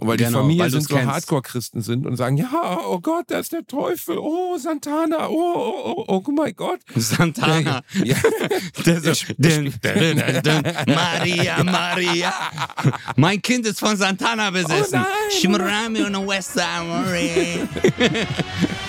Und weil die Genau, Familie weil sind so. Hardcore-Christen sind und sagen, ja, oh Gott, da ist der Teufel, oh, Santana, oh, oh, oh, oh my Gott. Santana. Ja. Der so, dün, dün, dün, Maria, Maria. Mein Kind ist von Santana besessen. Oh nein. Shimrami und West Maria.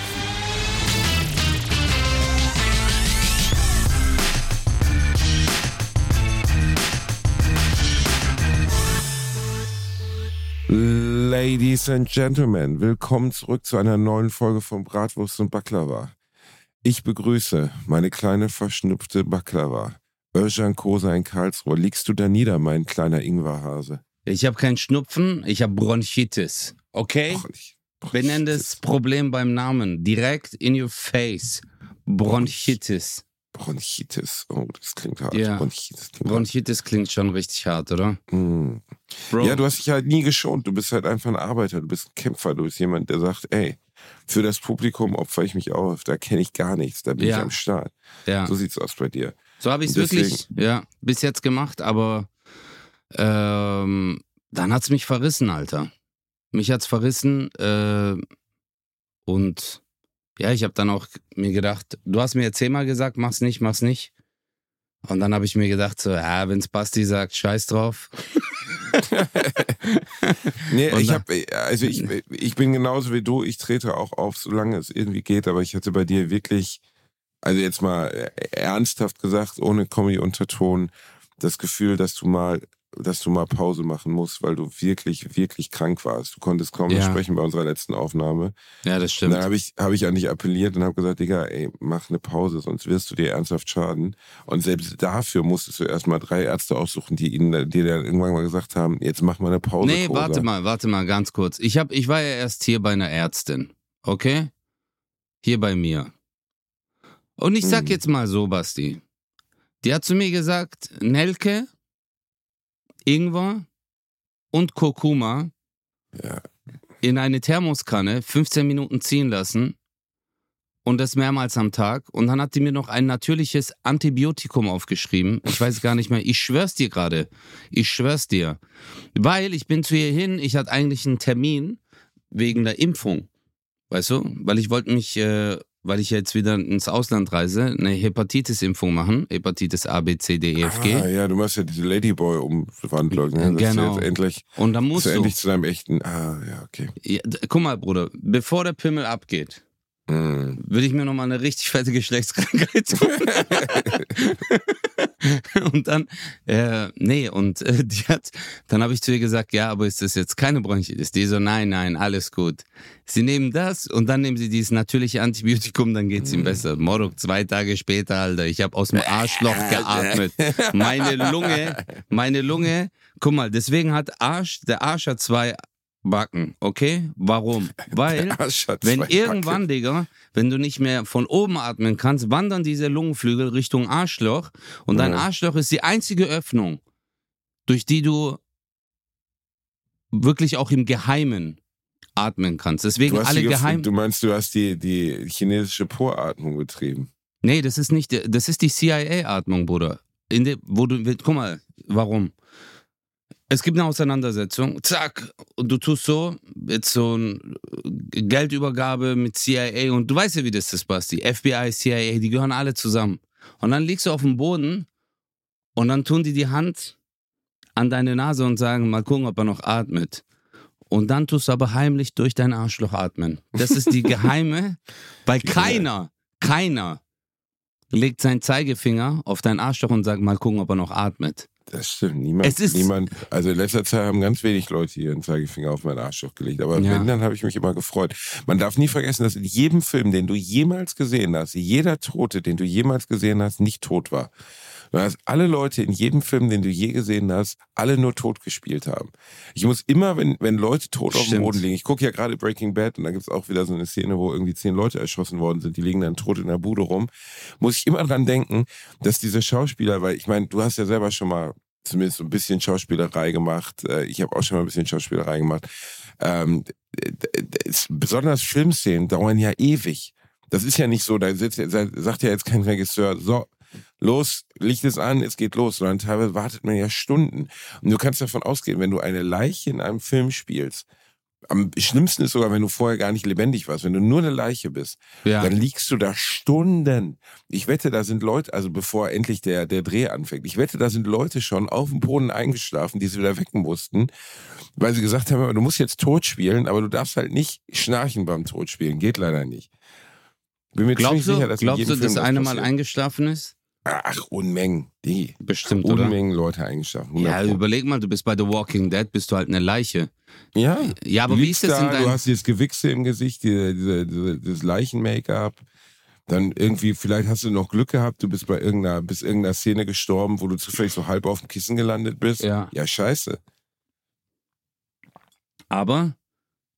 Ladies and Gentlemen, willkommen zurück zu einer neuen Folge von Bratwurst und Baklava. Ich begrüße meine kleine verschnupfte Baklava. Özcan Kosa in Karlsruhe. Liegst du da nieder, mein kleiner Ingwerhase? Ich habe keinen Schnupfen, ich habe Bronchitis. Okay? Ich- Benenn das Problem beim Namen. Direkt in your face. Bronchitis. Bronchitis. Oh, das klingt hart. Ja. Bronchitis klingt Bronchitis klingt schon richtig hart, oder? Bro. Ja, du hast dich halt nie geschont. Du bist halt einfach ein Arbeiter. Du bist ein Kämpfer. Du bist jemand, der sagt, ey, für das Publikum opfer ich mich auf. Da kenne ich gar nichts. Da bin Ja. ich am Start. ja. So sieht's aus bei dir. So habe ich es wirklich ja, bis jetzt gemacht, aber ähm, dann hat's mich verrissen, Alter. Mich hat's verrissen äh, und ja, ich habe dann auch mir gedacht, du hast mir jetzt zehnmal gesagt, mach's nicht, mach's nicht. Und dann habe ich mir gedacht, so, ja, wenn's Basti sagt, scheiß drauf. Nee, ich habe, also ich, ich bin genauso wie du. Ich trete auch auf, solange es irgendwie geht. Aber ich hatte bei dir wirklich, also jetzt mal äh, ernsthaft gesagt, ohne Kommi-Unterton, das Gefühl, dass du mal, dass du mal Pause machen musst, weil du wirklich, wirklich krank warst. Du konntest kaum Ja. sprechen bei unserer letzten Aufnahme. Ja, das stimmt. dann habe ich, habe ich an dich appelliert und habe gesagt, Digga, ey, mach eine Pause, sonst wirst du dir ernsthaft schaden. Und selbst dafür musstest du erstmal drei Ärzte aussuchen, die ihnen, die dann irgendwann mal gesagt haben, jetzt mach mal eine Pause. Nee, Kosa. warte mal, warte mal ganz kurz. Ich, hab, ich war ja erst hier bei einer Ärztin, okay? Hier bei mir. Und ich sag Mhm. jetzt mal so, Basti. Die hat zu mir gesagt, Nelke, Ingwer und Kurkuma Ja. in eine Thermoskanne 15 Minuten ziehen lassen und das mehrmals am Tag. Und dann hat die mir noch ein natürliches Antibiotikum aufgeschrieben. Ich weiß gar nicht mehr. Ich schwör's dir gerade. Ich schwör's dir. Weil ich bin zu ihr hin, ich hatte eigentlich einen Termin wegen der Impfung. Weißt du? Weil ich wollte mich, äh, weil ich jetzt wieder ins Ausland reise, eine Hepatitis-Impfung machen. Hepatitis A, B, C, D, E, F, G. Ah, ja, du machst ja diese Ladyboy-Umwandlung. Ne? Dass Genau. Du jetzt endlich, Und dann musst du endlich zu deinem echten. Ah, ja, okay. Ja, guck mal, Bruder, bevor der Pimmel abgeht, Mm. würde ich mir nochmal eine richtig fette Geschlechtskrankheit tun. und dann, äh, nee, und äh, die hat, dann habe ich zu ihr gesagt, ja, aber ist das jetzt keine Bronchitis? Die so, nein, nein, alles gut. Sie nehmen das und dann nehmen sie dieses natürliche Antibiotikum, dann geht's ihm besser. Morok, zwei Tage später, Alter, ich habe aus dem Arschloch geatmet. Meine Lunge, meine Lunge, guck mal, deswegen hat Arsch, der Arsch hat zwei Backen, okay? Warum? Weil wenn irgendwann, Digga, wenn du nicht mehr von oben atmen kannst, wandern diese Lungenflügel Richtung Arschloch und dein. Arschloch ist die einzige Öffnung, durch die du wirklich auch im Geheimen atmen kannst. Deswegen Du, hast alle die geheim. du meinst, du hast die, die chinesische Poratmung betrieben. Nee, das ist nicht, das ist die CIA-Atmung, Bruder. In der, wo du, guck mal, warum? Es gibt eine Auseinandersetzung, zack, und du tust so, jetzt so eine Geldübergabe mit CIA und du weißt ja, wie das ist, Basti. FBI, CIA, die gehören alle zusammen. Und dann liegst du auf dem Boden und dann tun die die Hand an deine Nase und sagen, mal gucken, ob er noch atmet. Und dann tust du aber heimlich durch dein Arschloch atmen. Das ist die geheime, weil keiner, keiner legt seinen Zeigefinger auf dein Arschloch und sagt, mal gucken, ob er noch atmet. Das stimmt. Niemand, Es ist- niemand, also in letzter Zeit haben ganz wenig Leute ihren Zeigefinger auf meinen Arschloch gelegt. Aber Ja. wenn, dann habe ich mich immer gefreut. Man darf nie vergessen, dass in jedem Film, den du jemals gesehen hast, jeder Tote, den du jemals gesehen hast, nicht tot war. Du hast alle Leute in jedem Film, den du je gesehen hast, alle nur tot gespielt haben. Ich muss immer, wenn, wenn Leute tot auf dem Stimmt. Boden liegen, ich gucke ja gerade Breaking Bad und da gibt's auch wieder so eine Szene, wo irgendwie zehn Leute erschossen worden sind, die liegen dann tot in der Bude rum, muss ich immer dran denken, dass diese Schauspieler, weil ich meine, du hast ja selber schon mal zumindest so ein bisschen Schauspielerei gemacht, äh, ich habe auch schon mal ein bisschen Schauspielerei gemacht, ähm, besonders Filmszenen dauern ja ewig. Das ist ja nicht so, da sitzt, da sagt ja jetzt kein Regisseur, so, los, Licht ist an, es geht los. Und dann teilweise wartet man ja Stunden. Und du kannst davon ausgehen, wenn du eine Leiche in einem Film spielst, am schlimmsten ist sogar, wenn du vorher gar nicht lebendig warst, wenn du nur eine Leiche bist, Ja. dann liegst du da Stunden. Ich wette, da sind Leute, also bevor endlich der, der Dreh anfängt, ich wette, da sind Leute schon auf dem Boden eingeschlafen, die sie wieder wecken mussten, weil sie gesagt haben, du musst jetzt tot spielen, aber du darfst halt nicht schnarchen beim Totspielen. Geht leider nicht. Bin mir Glaubst ziemlich du, sicher, dass glaubst du, dass einer mal eingeschlafen ist? Ach, Unmengen. Die. Bestimmt, oder? Unmengen Leute eingeschlafen. Ja, 100 Pro. überleg mal, du bist bei The Walking Dead, bist du halt eine Leiche. ja. Ja, aber Du wie ist das in da, Du deinem... hast dieses Gewichse im Gesicht, diese, diese, diese, dieses Leichen-Make-up. Dann irgendwie, vielleicht hast du noch Glück gehabt, du bist bei irgendeiner, bist irgendeiner Szene gestorben, wo du zufällig so halb auf dem Kissen gelandet bist. Ja. Ja, scheiße. Aber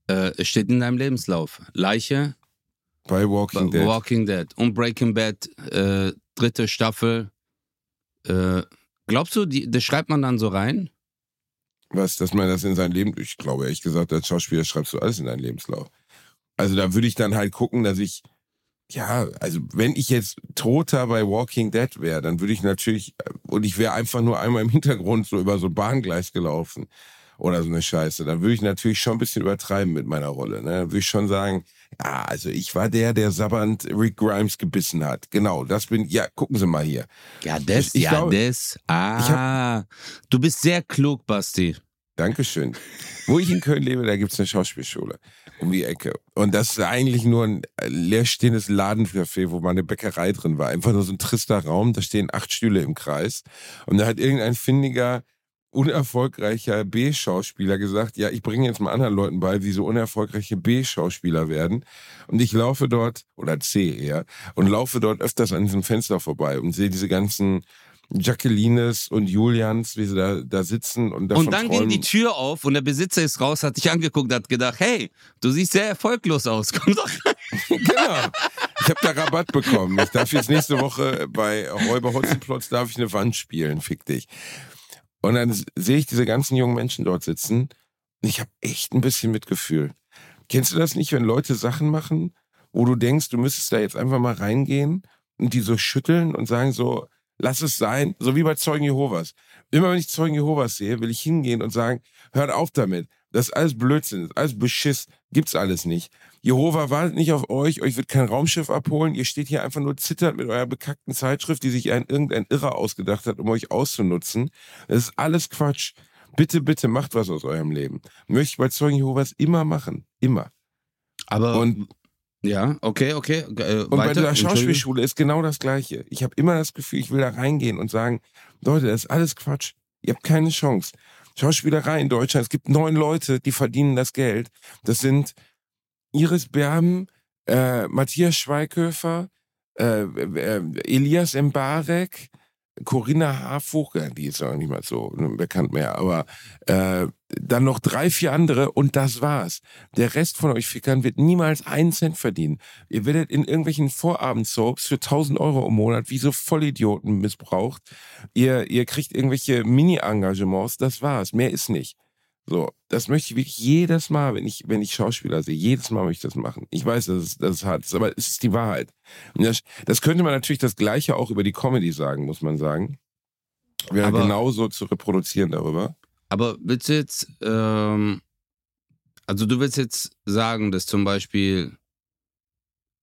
äh, es steht in deinem Lebenslauf. Leiche, Bei Walking Dead. Walking Dead und Breaking Bad, äh, dritte Staffel. Äh, glaubst du, die, das schreibt man dann so rein? Was, dass man das in sein Leben, ich glaube ehrlich gesagt, als Schauspieler schreibst du alles in deinen Lebenslauf. Also da würde ich dann halt gucken, dass ich, ja, also wenn ich jetzt Toter bei Walking Dead wäre, dann würde ich natürlich, und ich wäre einfach nur einmal im Hintergrund so über so ein Bahngleis gelaufen oder so eine Scheiße, dann würde ich natürlich schon ein bisschen übertreiben mit meiner Rolle. Ne? Dann würde ich schon sagen, ja, also ich war der, der sabbernd Rick Grimes gebissen hat. Genau, das bin, ja, gucken Sie mal hier. Ja, das, Ich- ich ja, glaube- das. Ah, du bist sehr klug, Basti. Dankeschön. Wo ich in Köln lebe, da gibt's eine Schauspielschule um die Ecke. Und das ist eigentlich nur ein äh, leerstehendes Ladencafé, wo mal eine Bäckerei drin war. Einfach nur so ein trister Raum, da stehen acht Stühle im Kreis. Und da hat irgendein findiger, unerfolgreicher B-Schauspieler gesagt, ja, ich bringe jetzt mal anderen Leuten bei, wie so unerfolgreiche B-Schauspieler werden. Und ich laufe dort, oder C eher, und laufe dort öfters an diesem Fenster vorbei und sehe diese ganzen Jacquelines und Julians, wie sie da, da sitzen und davon Und dann ging träumen. die Tür auf und der Besitzer ist raus, hat dich angeguckt, hat gedacht, hey, du siehst sehr erfolglos aus, komm doch rein. Genau. Ich habe da Rabatt bekommen. Ich darf jetzt nächste Woche bei Räuber Hotzenplotz darf ich eine Wand spielen, fick dich. Und dann sehe ich diese ganzen jungen Menschen dort sitzen. Und ich habe echt ein bisschen Mitgefühl. Kennst du das nicht, wenn Leute Sachen machen, wo du denkst, du müsstest da jetzt einfach mal reingehen und die so schütteln und sagen so, lass es sein, so wie bei Zeugen Jehovas. Immer wenn ich Zeugen Jehovas sehe, will ich hingehen und sagen, hört auf damit. Das ist alles Blödsinn, das ist alles Beschiss, gibt's alles nicht. Jehova wartet nicht auf euch, euch wird kein Raumschiff abholen, ihr steht hier einfach nur zittert mit eurer bekackten Zeitschrift, die sich ein, irgendein Irrer ausgedacht hat, um euch auszunutzen. Das ist alles Quatsch. Bitte, bitte macht was aus eurem Leben. Möchte ich bei Zeugen Jehovas immer machen. Immer. Aber, Und- ja, okay, okay. Äh, Und bei weiter. der Entschuldigung. Schauspielschule ist genau das Gleiche. Ich habe immer das Gefühl, ich will da reingehen und sagen, Leute, das ist alles Quatsch. Ihr habt keine Chance. Schauspielerei in Deutschland, es gibt neun Leute, die verdienen das Geld. Das sind Iris Berben, äh, Matthias Schweighöfer, äh, äh, Elias Mbarek, Corinna Harfuch, die ist auch nicht mal so bekannt mehr, aber äh, dann noch drei, vier andere und das war's. Der Rest von euch Fickern wird niemals einen Cent verdienen. Ihr werdet in irgendwelchen Vorabendsoaps für 1000 Euro im Monat wie so Vollidioten missbraucht. Ihr, ihr kriegt irgendwelche Mini-Engagements, das war's. Mehr ist nicht. So, das möchte ich wirklich jedes Mal, wenn ich, wenn ich Schauspieler sehe, jedes Mal möchte ich das machen. Ich weiß, dass es, dass es hart ist, aber es ist die Wahrheit. Das, das könnte man natürlich das Gleiche auch über die Comedy sagen, muss man sagen. Wäre Aber- genauso zu reproduzieren darüber. Aber willst du jetzt, ähm, also du willst jetzt sagen, dass zum Beispiel,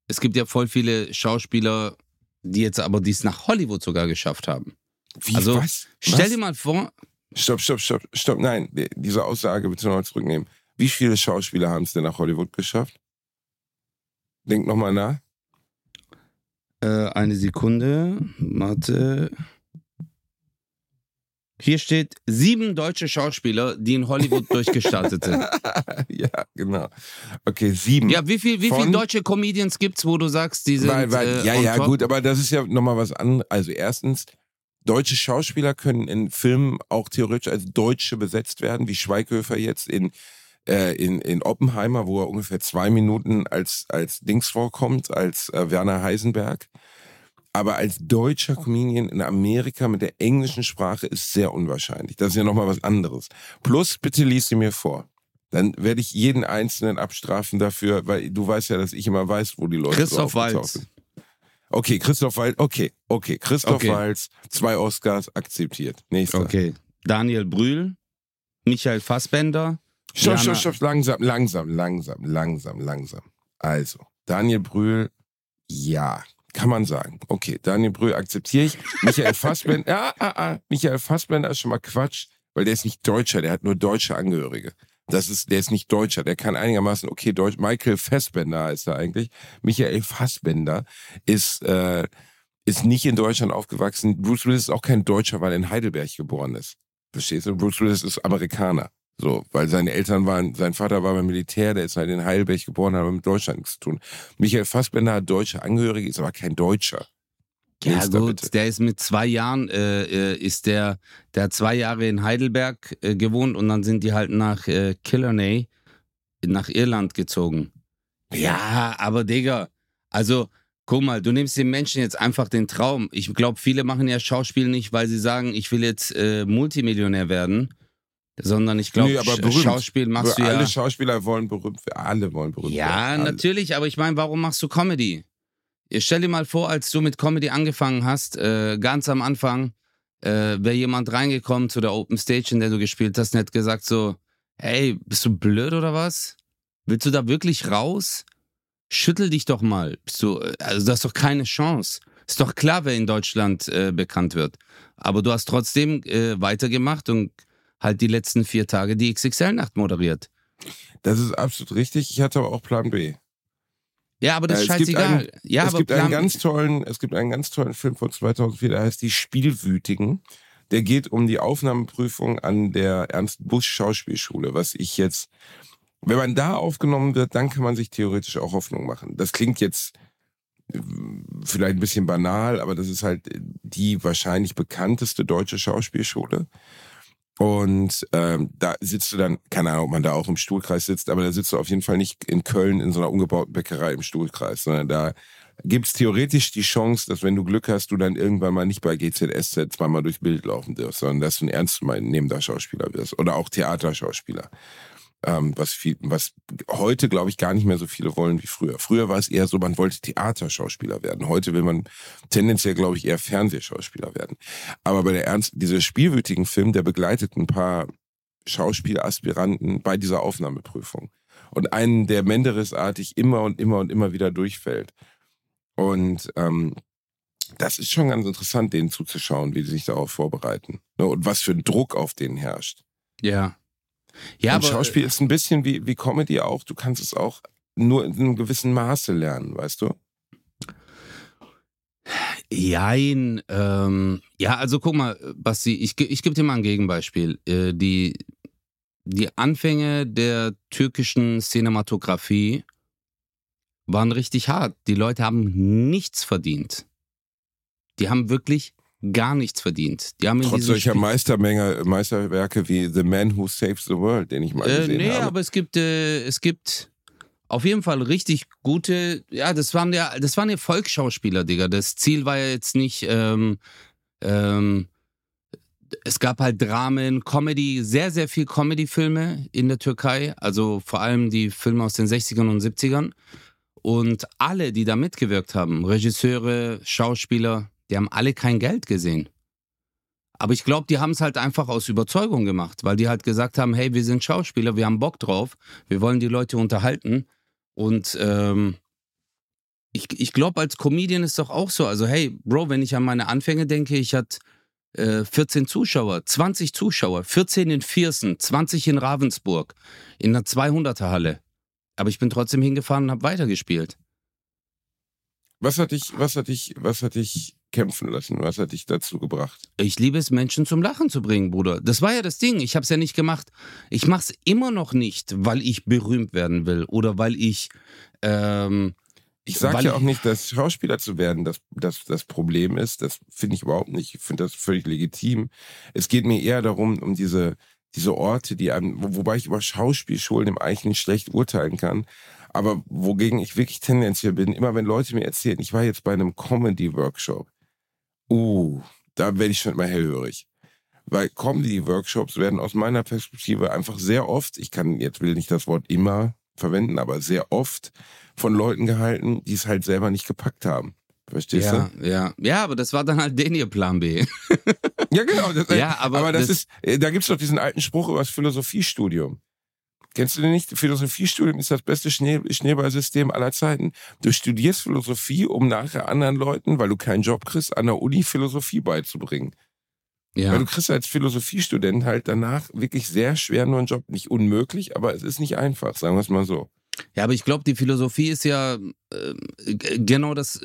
es gibt ja voll viele Schauspieler, die jetzt aber dies nach Hollywood sogar geschafft haben. Wie, Also, was? Stell was? dir mal vor, Stopp, stopp, stopp, stopp. Nein, die- diese Aussage bitte nochmal zurücknehmen. Wie viele Schauspieler haben es denn nach Hollywood geschafft? Denk nochmal nach. äh, eine Sekunde, warte. Hier steht sieben deutsche Schauspieler, die in Hollywood durchgestartet sind. ja, genau. Okay, sieben. Ja, wie viel, wie Von- deutsche Comedians gibt's, wo du sagst, die sind weil, weil, äh, ja, on ja, top? gut, aber das ist ja nochmal was anderes. Also erstens, deutsche Schauspieler können in Filmen auch theoretisch als Deutsche besetzt werden, wie Schweighöfer jetzt in, äh, in, in Oppenheimer, wo er ungefähr zwei Minuten als, als Dings vorkommt, als äh, Werner Heisenberg. Aber als deutscher Comedian in Amerika mit der englischen Sprache ist sehr unwahrscheinlich. Das ist ja nochmal was anderes. Plus, bitte lies sie mir vor. Dann werde ich jeden Einzelnen abstrafen dafür, weil du weißt ja, dass ich immer weiß, wo die Leute Christoph Waltz. sind. Okay, Christoph Waltz, okay, okay. Christoph Okay. Waltz, zwei Oscars akzeptiert. Nächster. Okay. Daniel Brühl, Michael Fassbender. Stopp, stopp, stopp, langsam, langsam, langsam, langsam, langsam. Also, Daniel Brühl, ja, kann man sagen. Okay, Daniel Brühl akzeptiere ich. Michael Fassbender, ja, ah, ah, Michael Fassbender ist schon mal Quatsch, weil der ist nicht Deutscher, der hat nur deutsche Angehörige. Das ist, der ist nicht Deutscher, der kann einigermaßen okay Deutsch. Michael Fassbender heißt er eigentlich. Michael Fassbender ist, äh, ist nicht in Deutschland aufgewachsen. Bruce Willis ist auch kein Deutscher, weil er in Heidelberg geboren ist. Verstehst du? Bruce Willis ist Amerikaner. So, weil seine Eltern waren, sein Vater war beim Militär, der ist halt in Heidelberg geboren, hat aber mit Deutschland nichts zu tun. Michael Fassbender hat deutsche Angehörige, ist aber kein Deutscher. Ja gut, bitte. der ist mit zwei Jahren, äh, äh, ist der, der hat zwei Jahre in Heidelberg äh, gewohnt und dann sind die halt nach äh, Killarney, nach Irland gezogen. Ja, aber Digga, also guck mal, du nimmst den Menschen jetzt einfach den Traum. Ich glaube, viele machen ja Schauspiel nicht, weil sie sagen, ich will jetzt äh, Multimillionär werden, sondern ich glaube, Nee, aber. Schauspiel machst du ja. alle Schauspieler wollen berühmt werden. Alle wollen berühmt Ja, werden. Alle. natürlich, aber ich meine, warum machst du Comedy? Stell dir mal vor, als du mit Comedy angefangen hast, äh, ganz am Anfang, äh, wäre jemand reingekommen zu der Open Stage, in der du gespielt hast, und hätte gesagt so, hey, bist du blöd oder was? Willst du da wirklich raus? Schüttel dich doch mal. Bist du, äh, also du hast doch keine Chance. Ist doch klar, wer in Deutschland äh, bekannt wird. Aber du hast trotzdem äh, weitergemacht und halt die letzten vier Tage die XXL-Nacht moderiert. Das ist absolut richtig. Ich hatte aber auch Plan B. Ja, aber das Äh, ist es gibt scheißegal. einen- ja, es gibt einen ganz tollen, es gibt einen ganz tollen Film von 2004, der heißt Die Spielwütigen. Der geht um die Aufnahmeprüfung an der Ernst Busch Schauspielschule, was ich jetzt, wenn man da aufgenommen wird, dann kann man sich theoretisch auch Hoffnung machen. Das klingt jetzt äh, vielleicht ein bisschen banal, aber das ist halt die wahrscheinlich bekannteste deutsche Schauspielschule. Und ähm, da sitzt du dann, keine Ahnung, ob man da auch im Stuhlkreis sitzt, aber da sitzt du auf jeden Fall nicht in Köln in so einer umgebauten Bäckerei im Stuhlkreis, sondern da gibt's theoretisch die Chance, dass wenn du Glück hast, du dann irgendwann mal nicht bei GZSZ zweimal durchs Bild laufen darfst, sondern dass du ein ernst nehmender Schauspieler wirst oder auch Theaterschauspieler. Ähm, was, viel, was heute, glaube ich, gar nicht mehr so viele wollen wie früher. Früher war es eher so, man wollte Theaterschauspieler werden. Heute will man tendenziell, glaube ich, eher Fernsehschauspieler werden. Aber bei der Ernst, dieser spielwütigen Film, der begleitet ein paar Schauspielaspiranten bei dieser Aufnahmeprüfung. Und einen, der Menderes-artig immer und immer und immer wieder durchfällt. Und ähm, das ist schon ganz interessant, denen zuzuschauen, wie sie sich darauf vorbereiten. Ne, Und was für ein Druck auf denen herrscht. Ja. Ja, und aber Schauspiel ist ein bisschen wie, wie Comedy auch. Du kannst es auch nur in einem gewissen Maße lernen, weißt du? Jein. Ähm, ja, also guck mal, Basti, ich, ich gebe dir mal ein Gegenbeispiel. Äh, die, die Anfänge der türkischen Cinematografie waren richtig hart. Die Leute haben nichts verdient. Die haben wirklich gar nichts verdient. Die haben Trotz solcher Spiel- Meistermenge, Meisterwerke wie The Man Who Saves the World, den ich mal Äh, gesehen nee, habe. aber es gibt, äh, es gibt auf jeden Fall richtig gute, ja, das waren ja, das waren ja Volksschauspieler, Digga. Das Ziel war ja jetzt nicht, ähm, ähm, es gab halt Dramen, Comedy, sehr, sehr viel Comedy-Filme in der Türkei, also vor allem die Filme aus den 60ern und 70ern. Und alle, die da mitgewirkt haben, Regisseure, Schauspieler, die haben alle kein Geld gesehen. Aber ich glaube, die haben es halt einfach aus Überzeugung gemacht, weil die halt gesagt haben, hey, wir sind Schauspieler, wir haben Bock drauf, wir wollen die Leute unterhalten. Und ähm, ich, ich glaube, als Comedian ist doch auch so. Also, hey, Bro, wenn ich an meine Anfänge denke, ich hatte äh, 14 Zuschauer, 20 Zuschauer, 14 in Viersen, 20 in Ravensburg, in einer 200er Halle. Aber ich bin trotzdem hingefahren und habe weitergespielt. Was hat dich, was hat dich, was hat dich kämpfen lassen? Was hat dich dazu gebracht? Ich liebe es, Menschen zum Lachen zu bringen, Bruder. Das war ja das Ding. Ich habe es ja nicht gemacht. Ich mache es immer noch nicht, weil ich berühmt werden will oder weil ich. Ähm, Ich sage ja auch nicht, dass Schauspieler zu werden das, das, das Problem ist. Das finde ich überhaupt nicht. Ich finde das völlig legitim. Es geht mir eher darum, um diese, diese Orte, die einem, wo, wobei ich über Schauspielschulen im eigentlich nicht schlecht urteilen kann. Aber wogegen ich wirklich tendenziell bin, immer wenn Leute mir erzählen, ich war jetzt bei einem Comedy-Workshop. Uh, da werde ich schon immer hellhörig. Weil Comedy-Workshops werden aus meiner Perspektive einfach sehr oft, ich kann jetzt will nicht das Wort immer verwenden, aber sehr oft von Leuten gehalten, die es halt selber nicht gepackt haben. Verstehst ja, du? Ja, ja, aber das war dann halt den ihr Plan B. Ja, genau. Das, Ja, aber aber das, das- ist, äh, da gibt's doch diesen alten Spruch über das Philosophiestudium. Kennst du den nicht? Philosophiestudium ist das beste Schnee, Schneeballsystem aller Zeiten. Du studierst Philosophie, um nachher anderen Leuten, weil du keinen Job kriegst, an der Uni Philosophie beizubringen. Weil Ja, du kriegst als Philosophiestudent halt danach wirklich sehr schwer nur einen Job. Nicht unmöglich, aber es ist nicht einfach, sagen wir es mal so. ja aber ich glaube, die Philosophie ist ja äh, genau das.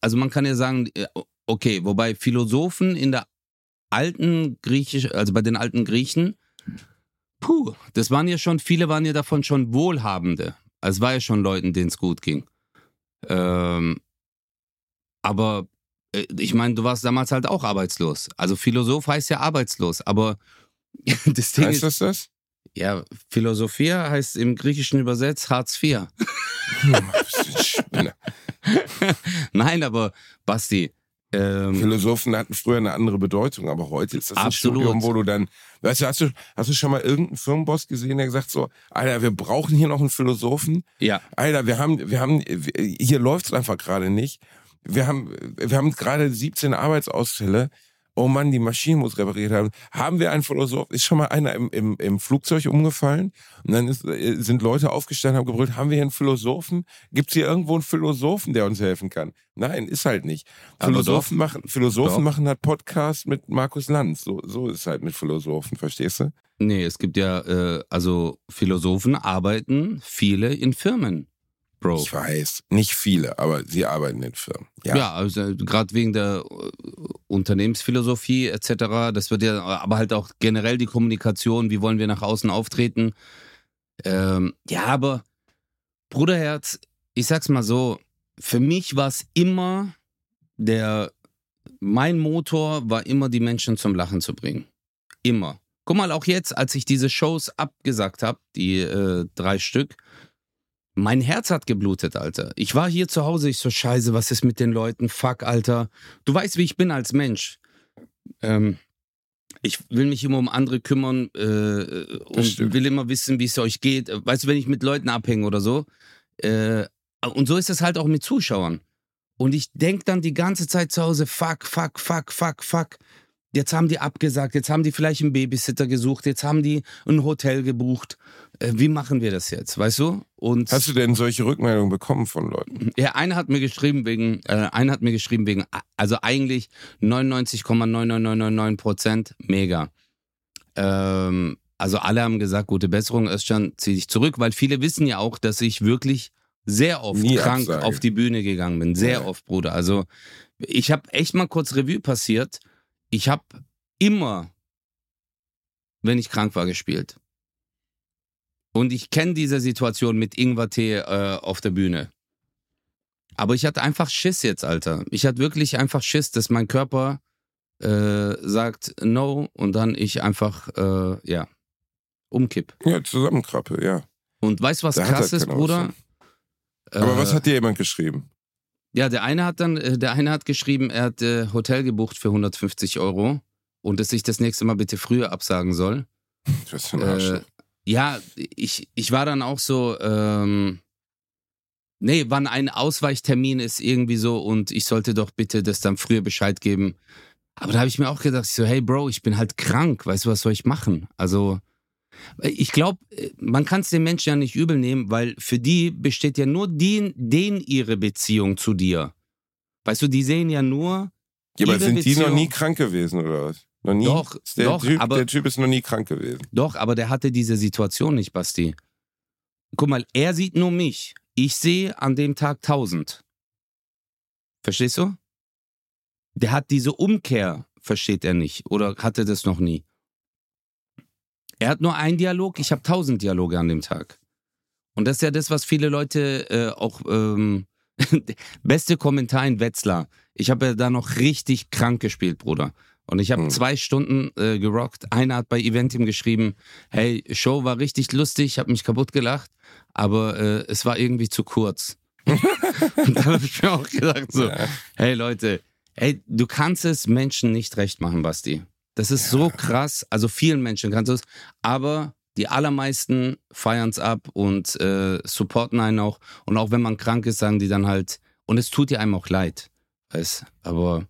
Also man kann ja sagen, äh, okay, wobei Philosophen in der alten Griechisch, also bei den alten Griechen, puh, das waren ja schon, viele waren ja davon schon Wohlhabende. Also es war ja schon Leuten, denen es gut ging. Ähm, aber äh, ich meine, du warst damals halt auch arbeitslos. Also Philosoph heißt ja arbeitslos, aber das Ding Heißt ist, das das? ja, Philosophie heißt im Griechischen übersetzt Hartz IV. Hm. Nein, aber Basti, ähm, Philosophen hatten früher eine andere Bedeutung, aber heute ist das ein Absolut. Studium, wo du dann, weißt du, hast du, hast du schon mal irgendeinen Firmenboss gesehen, der gesagt so, Alter, wir brauchen hier noch einen Philosophen. ja, Alter, wir haben, wir haben, hier läuft's einfach gerade nicht. Wir haben, wir haben gerade 17 Arbeitsausfälle. Oh Mann, die Maschine muss repariert haben. Haben wir einen Philosoph? Ist schon mal einer im, im, im Flugzeug umgefallen? Und dann ist, äh, sind Leute aufgestanden, haben gebrüllt, haben wir hier einen Philosophen? Gibt's hier irgendwo einen Philosophen, der uns helfen kann? Nein, ist halt nicht. Philosophen machen, Philosophen Doch. machen halt Podcast mit Markus Lanz. So, so ist halt mit Philosophen, verstehst du? nee, es gibt ja, äh, also Philosophen arbeiten viele in Firmen, Bro. Ich weiß, nicht viele, aber sie arbeiten in Firmen. Ja. Ja, also gerade wegen der äh, Unternehmensphilosophie etc. Das wird ja, aber halt auch generell die Kommunikation, wie wollen wir nach außen auftreten. Ähm, ja, aber Bruderherz, ich sag's mal so, für mich war es immer der, mein Motor war immer die Menschen zum Lachen zu bringen. Immer. Guck mal, auch jetzt, als ich diese Shows abgesagt habe, die äh, drei Stück, mein Herz hat geblutet, Alter. Ich war hier zu Hause, ich so, scheiße, was ist mit den Leuten? Fuck, Alter. Du weißt, wie ich bin als Mensch. Ähm, ich will mich immer um andere kümmern äh, und will immer wissen, wie es euch geht. Weißt du, wenn ich mit Leuten abhänge oder so. Äh, und so ist es halt auch mit Zuschauern. Und ich denke dann die ganze Zeit zu Hause, fuck, fuck, fuck, fuck, fuck. Jetzt haben die abgesagt, jetzt haben die vielleicht einen Babysitter gesucht, jetzt haben die ein Hotel gebucht. Äh, wie machen wir das jetzt, weißt du? Und Hast du denn solche Rückmeldungen bekommen von Leuten? ja, einer hat mir geschrieben wegen, äh, einer hat mir geschrieben wegen, also eigentlich 99,99999 Prozent mega. Ähm, also alle haben gesagt, gute Besserung, Özcan, zieh dich zurück, weil viele wissen ja auch, dass ich wirklich sehr oft Nie krank Absage. auf die Bühne gegangen bin. Sehr Ja. oft, Bruder. Also ich habe echt mal kurz Revue passiert. Ich habe immer, wenn ich krank war, gespielt. Und ich kenne diese Situation mit Ingwertee äh, auf der Bühne. Aber ich hatte einfach Schiss jetzt, Alter. Ich hatte wirklich einfach Schiss, dass mein Körper äh, sagt No und dann ich einfach, äh, ja, umkipp. Ja, Zusammenkrappe, ja. Und weißt du, was Da krass halt ist, Bruder? Aber Äh, was hat dir jemand geschrieben? Ja, der eine hat dann, äh, der eine hat geschrieben, er hat äh, Hotel gebucht für 150 Euro und dass ich das nächste Mal bitte früher absagen soll. Was für ein Äh, Arschloch. ja, ich, ich war dann auch so, ähm, nee, wann ein Ausweichtermin ist irgendwie so und ich sollte doch bitte das dann früher Bescheid geben. Aber da habe ich mir auch gedacht, so, hey Bro, ich bin halt krank, weißt du, was soll ich machen? Also, ich glaube, man kann es den Menschen ja nicht übel nehmen, weil für die besteht ja nur den, den ihre Beziehung zu dir. Weißt du, die sehen ja nur, ja, aber sind die noch Beziehung- nie krank gewesen oder was? Noch nie? Doch, der, doch, typ, aber- der Typ ist noch nie krank gewesen. Doch, aber der hatte diese Situation nicht, Basti. Guck mal, er sieht nur mich. Ich sehe an dem Tag 1000. Verstehst du? Der hat diese Umkehr, versteht er nicht. Oder hatte das noch nie. Er hat nur einen Dialog, ich habe 1000 Dialoge an dem Tag. Und das ist ja das, was viele Leute äh, auch. Ähm, beste Kommentar in Wetzlar. Ich habe ja da noch richtig krank gespielt, Bruder. Und ich habe Hm. zwei Stunden äh, gerockt. Einer hat bei Eventim geschrieben, hey, Show war richtig lustig, ich habe mich kaputt gelacht, aber äh, es war irgendwie zu kurz. Und dann habe ich mir auch gedacht so, Ja. hey Leute, hey, du kannst es Menschen nicht recht machen, Basti. Das ist so krass. Also vielen Menschen kannst du es, aber die allermeisten feiern es ab und äh, supporten einen auch. Und auch wenn man krank ist, sagen die dann halt, und es tut dir einem auch leid. Weißt aber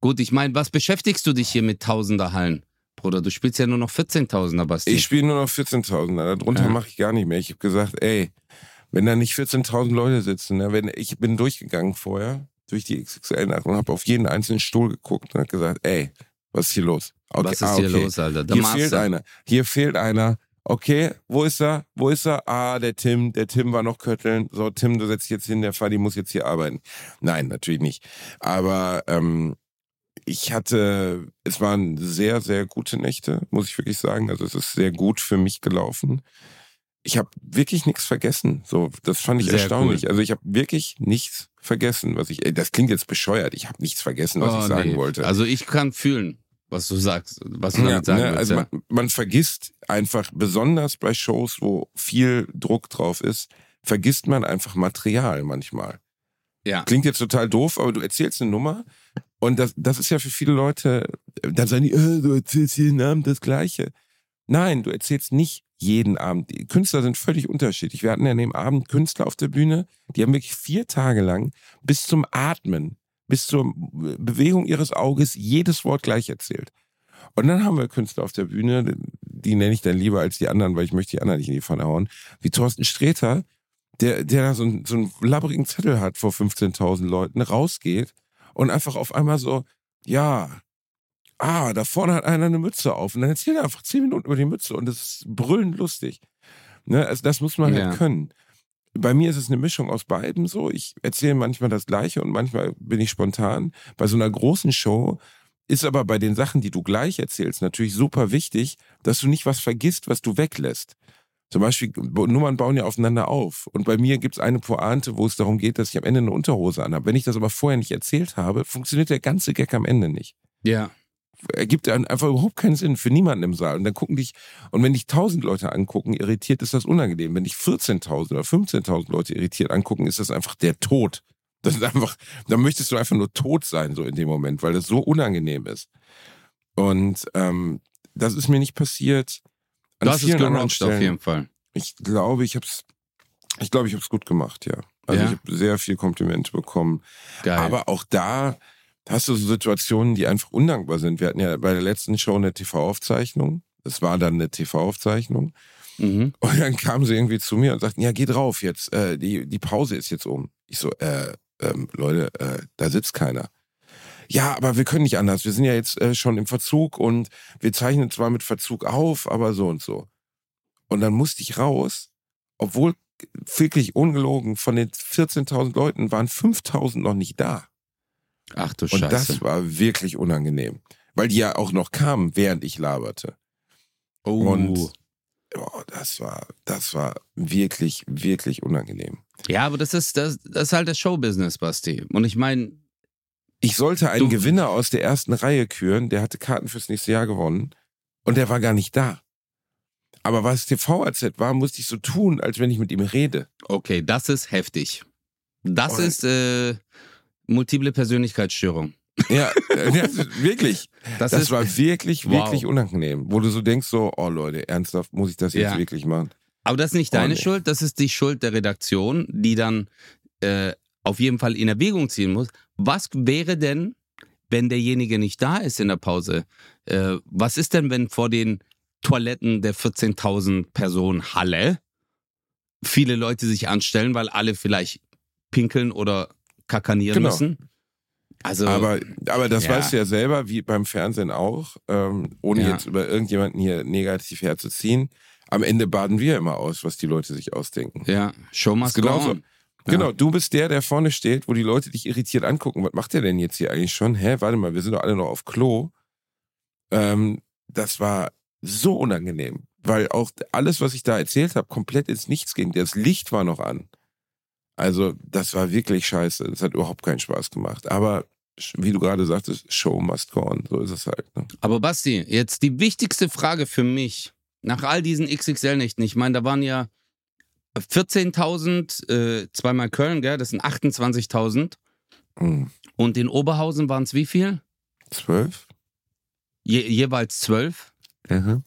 gut, ich meine, was beschäftigst du dich hier mit Tausender Hallen? Bruder, du spielst ja nur noch 14.000er, Basti. Ich spiele nur noch 14.000er. Darunter Ja. mache ich gar nicht mehr. Ich habe gesagt, ey, wenn da nicht 14.000 Leute sitzen, ne, wenn, ich bin durchgegangen vorher durch die XXL-Nacht und habe auf jeden einzelnen Stuhl geguckt und habe gesagt, ey, was ist hier los? Okay, was ist ah, hier okay. los, Alter? Der Hier Master. fehlt einer. Hier fehlt einer. Okay, wo ist er? Wo ist er? Ah, der Tim. Der Tim war noch kötteln. So, Tim, du setzt dich jetzt hin. Der Fadi muss jetzt hier arbeiten. Nein, natürlich nicht. Aber ähm, ich hatte, es waren sehr, sehr gute Nächte, muss ich wirklich sagen. Also es ist sehr gut für mich gelaufen. Ich habe wirklich nichts vergessen. So, das fand ich Sehr erstaunlich. Also ich habe wirklich nichts vergessen, was ich. Das klingt jetzt bescheuert. Ich habe nichts vergessen, was Oh, ich sagen nee. wollte. Also ich kann fühlen, was du sagst, was du Ja, damit sagen ne, willst. also ja. man, man vergisst einfach, besonders bei Shows, wo viel Druck drauf ist, vergisst man einfach Material manchmal. ja. Klingt jetzt total doof, aber du erzählst eine Nummer und das, das ist ja für viele Leute, dann sagen die, äh, du erzählst jeden Abend das Gleiche. Nein, du erzählst nicht jeden Abend. Die Künstler sind völlig unterschiedlich. Wir hatten ja an dem Abend Künstler auf der Bühne, die haben wirklich vier Tage lang bis zum Atmen, bis zur Bewegung ihres Auges jedes Wort gleich erzählt. Und dann haben wir Künstler auf der Bühne, die nenne ich dann lieber als die anderen, weil ich möchte die anderen nicht in die Pfanne hauen, wie Thorsten Sträter, der, der da so, einen- so einen labbrigen Zettel hat vor 15.000 Leuten, rausgeht und einfach auf einmal so, ja, ah, da vorne hat einer eine Mütze auf und dann erzählt er einfach zehn Minuten über die Mütze und das ist brüllend lustig. Ne? Also das muss man Ja. halt können. Bei mir ist es eine Mischung aus beiden so. Ich erzähle manchmal das Gleiche und manchmal bin ich spontan. Bei so einer großen Show ist aber bei den Sachen, die du gleich erzählst, natürlich super wichtig, dass du nicht was vergisst, was du weglässt. Zum Beispiel, Nummern bauen ja aufeinander auf. Und bei mir gibt es eine Pointe, wo es darum geht, dass ich am Ende eine Unterhose anhabe. Wenn ich das aber vorher nicht erzählt habe, funktioniert der ganze Gag am Ende nicht. ja. Ergibt einfach überhaupt keinen Sinn für niemanden im Saal. Und dann gucken dich, und wenn dich tausend Leute angucken, irritiert ist das unangenehm. Wenn dich 14.000 oder 15.000 Leute irritiert angucken, ist das einfach der Tod. Das ist einfach, dann möchtest du einfach nur tot sein, so in dem Moment, weil das so unangenehm ist. Und ähm, das ist mir nicht passiert. An vielen anderen gerockt auf jeden Fall. Ich glaube, ich habe es, ich glaube, ich habe es gut gemacht, ja. Also Ja? ich habe sehr viel Komplimente bekommen. Geil. Aber auch da hast du so Situationen, die einfach undankbar sind. Wir hatten ja bei der letzten Show eine TV-Aufzeichnung. Es war dann eine TV-Aufzeichnung. mhm. Und dann kamen sie irgendwie zu mir und sagten, ja, geh drauf jetzt. Äh, die, die Pause ist jetzt um. Ich so, äh, ähm, Leute, äh, da sitzt keiner. Ja, aber wir können nicht anders. Wir sind ja jetzt äh, schon im Verzug und wir zeichnen zwar mit Verzug auf, aber so und so. Und dann musste ich raus, obwohl wirklich ungelogen, von den 14.000 Leuten waren 5.000 noch nicht da. Ach du Und Scheiße. das war wirklich unangenehm. Weil die ja auch noch kamen, während ich laberte. oh. und- Oh, das war, das war wirklich, wirklich unangenehm. ja, aber das ist, das, das ist halt das Showbusiness, Basti. Und ich meine, Ich sollte einen Gewinner aus der ersten Reihe küren, der hatte Karten fürs nächste Jahr gewonnen und der war gar nicht da. Aber was TV-AZ war, musste ich so tun, als wenn ich mit ihm rede. okay, das ist heftig. Das Und- ist äh, multiple Persönlichkeitsstörung. Ja, äh, ja wirklich. Das, Das ist, war wirklich, Wow. wirklich unangenehm. Wo du so denkst, so, oh Leute, ernsthaft, muss ich das jetzt Ja. wirklich machen? aber das ist nicht Oh, deine nee. Schuld, das ist die Schuld der Redaktion, die dann äh, auf jeden Fall in Erwägung ziehen muss. Was wäre denn, wenn derjenige nicht da ist in der Pause? Äh, was ist denn, wenn vor den Toiletten der 14.000 Personen Halle viele Leute sich anstellen, weil alle vielleicht pinkeln oder kakanieren Genau. müssen? Also, Aber, aber das ja. weißt du ja selber, wie beim Fernsehen auch, ähm, ohne Ja. jetzt über irgendjemanden hier negativ herzuziehen. Am Ende baden wir immer aus, was die Leute sich ausdenken. ja, Show must go on. Genau, du bist der, der vorne steht, wo die Leute dich irritiert angucken. Was macht der denn jetzt hier eigentlich schon? Hä, warte mal, wir sind doch alle noch auf Klo. Ähm, das war so unangenehm, weil auch alles, was ich da erzählt habe, komplett ins Nichts ging. Das Licht war noch an. Also, das war wirklich scheiße. Das hat überhaupt keinen Spaß gemacht. Aber wie du gerade sagtest, Show must go on. So ist es halt. Ne? Aber Basti, jetzt die wichtigste Frage für mich, nach all diesen XXL-Nächten, ich meine, da waren ja 14.000, äh, zweimal Köln, gell, das sind 28.000. Hm. Und in Oberhausen waren es wie viel? Zwölf? Je, jeweils 12? Mhm.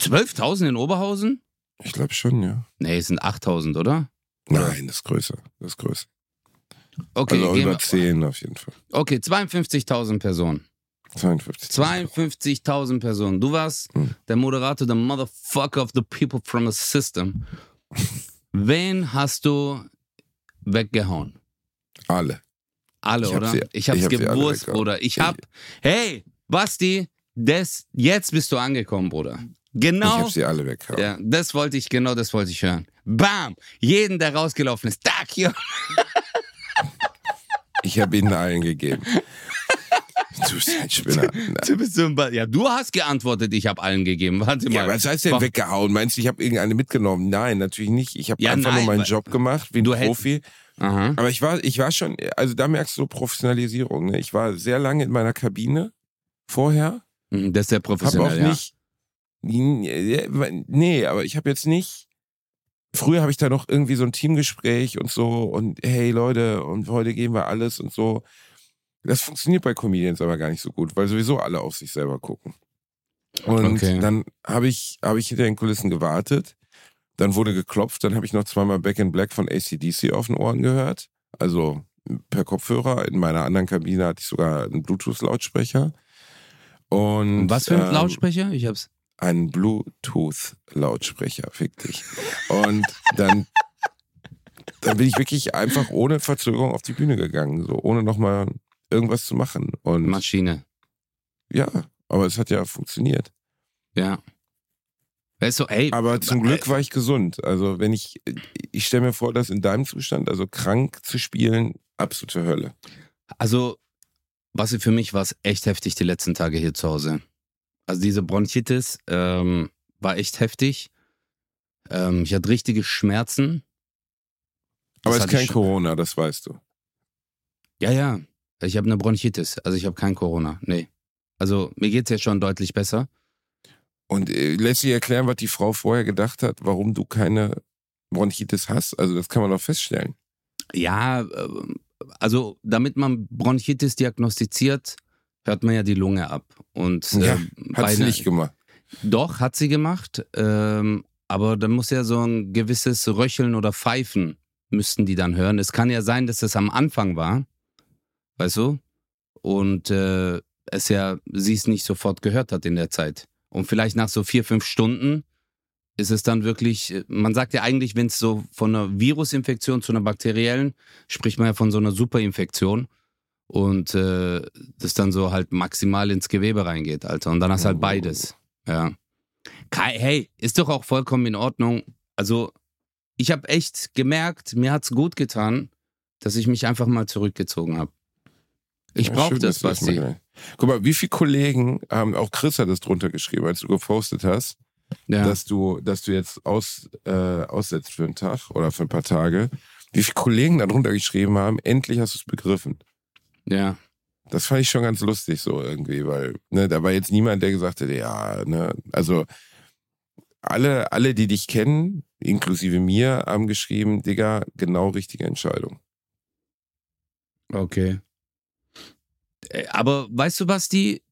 12.000 in Oberhausen? Ich glaube schon, ja. Nee, es sind 8.000, oder? Nein, das ist größer. Das ist größer. Okay, also über wir- 10 auf jeden Fall. okay 52.000 Personen. 52. 52.000 Personen. Du warst Hm. der Moderator, der Motherfucker of the people from the system. Wen hast du weggehauen? Alle. Alle, Ich hab oder? sie- ich hab's ich hab gewusst. Bruder. Ich hab. Hey, Basti, das, jetzt bist du angekommen, Bruder. Ich Genau. habe sie alle weggehauen. Ja, das wollte ich, genau das wollte ich hören. Bam! Jeden, der rausgelaufen ist. Tag, hier. Ich habe ihnen allen gegeben. Du bist ein Spinner. Du bist so ein Ba- ja, du hast geantwortet, ich habe allen gegeben. Warte mal. Ja, was heißt denn weggehauen? Meinst du, ich habe irgendeine mitgenommen? Nein, natürlich nicht. Ich habe Ja, einfach nein, nur meinen Job gemacht, wie ein Profi. Aha. Aber ich war, ich war schon, also da merkst du so Professionalisierung. Ne? Ich war sehr lange in meiner Kabine vorher. Mhm, Das ist sehr Habe auch professionell, ja. nicht, nee, aber ich habe jetzt nicht, früher habe ich da noch irgendwie so ein Teamgespräch und so und hey Leute und heute gehen wir alles und so. Das funktioniert bei Comedians aber gar nicht so gut, weil sowieso alle auf sich selber gucken. Und Okay. dann habe ich, habe ich hinter den Kulissen gewartet. Dann wurde geklopft, dann habe ich noch zweimal Back in Black von ACDC auf den Ohren gehört. Also per Kopfhörer. In meiner anderen Kabine hatte ich sogar einen Bluetooth-Lautsprecher. Und, Und was für ein ähm, Lautsprecher? Ich hab's. Einen Bluetooth-Lautsprecher, fick dich. Und dann, dann bin ich wirklich einfach ohne Verzögerung auf die Bühne gegangen, so ohne nochmal irgendwas zu machen. Und Maschine. ja, aber es hat ja funktioniert. Ja. Weißt du, ey. Aber zum äh, Glück war ich gesund. Also wenn ich, ich stelle mir vor, dass in deinem Zustand, also krank zu spielen, absolute Hölle. Also, was für mich war es echt heftig die letzten Tage hier zu Hause. Also diese Bronchitis ähm, war echt heftig. Ähm, ich hatte richtige Schmerzen. Aber es ist kein Corona, das weißt du. Ja, ja. Ich habe eine Bronchitis. Also ich habe kein Corona. Nee. Also mir geht's jetzt schon deutlich besser. Und äh, lässt sich erklären, was die Frau vorher gedacht hat, warum du keine Bronchitis hast? Also das kann man doch feststellen. Ja, ähm, also damit man Bronchitis diagnostiziert, hört man ja die Lunge ab. Und Ja, äh, Hat sie nicht gemacht. Doch, hat sie gemacht. Ähm, aber dann muss ja so ein gewisses Röcheln oder Pfeifen müssten die dann hören. Es kann ja sein, dass es am Anfang war, weißt du? Und äh, es ja, sie es nicht sofort gehört hat in der Zeit. Und vielleicht nach so vier, fünf Stunden ist es dann wirklich, äh, man sagt ja eigentlich, wenn es so von einer Virusinfektion zu einer bakteriellen, spricht man ja von so einer Superinfektion. Und äh, das dann so halt maximal ins Gewebe reingeht, Alter. Und dann hast du halt beides. Ja. Kai, hey, ist doch auch vollkommen in Ordnung. Also, ich habe echt gemerkt, mir hat's gut getan, dass ich mich einfach mal zurückgezogen habe. Ich Ja, brauche das, gemacht hast. Guck mal, wie viele Kollegen haben, auch Chris hat es drunter geschrieben, als du gepostet hast, Ja. dass du, dass du jetzt aus, äh, aussetzt für einen Tag oder für ein paar Tage. Wie viele Kollegen darunter geschrieben haben, endlich hast du es begriffen. Ja. Das fand ich schon ganz lustig so irgendwie, weil ne, da war jetzt niemand, der gesagt hätte, ja, ne, also alle, alle, die dich kennen, inklusive mir, haben geschrieben, Digga, genau richtige Entscheidung. Okay. Äh, Aber weißt du, Basti,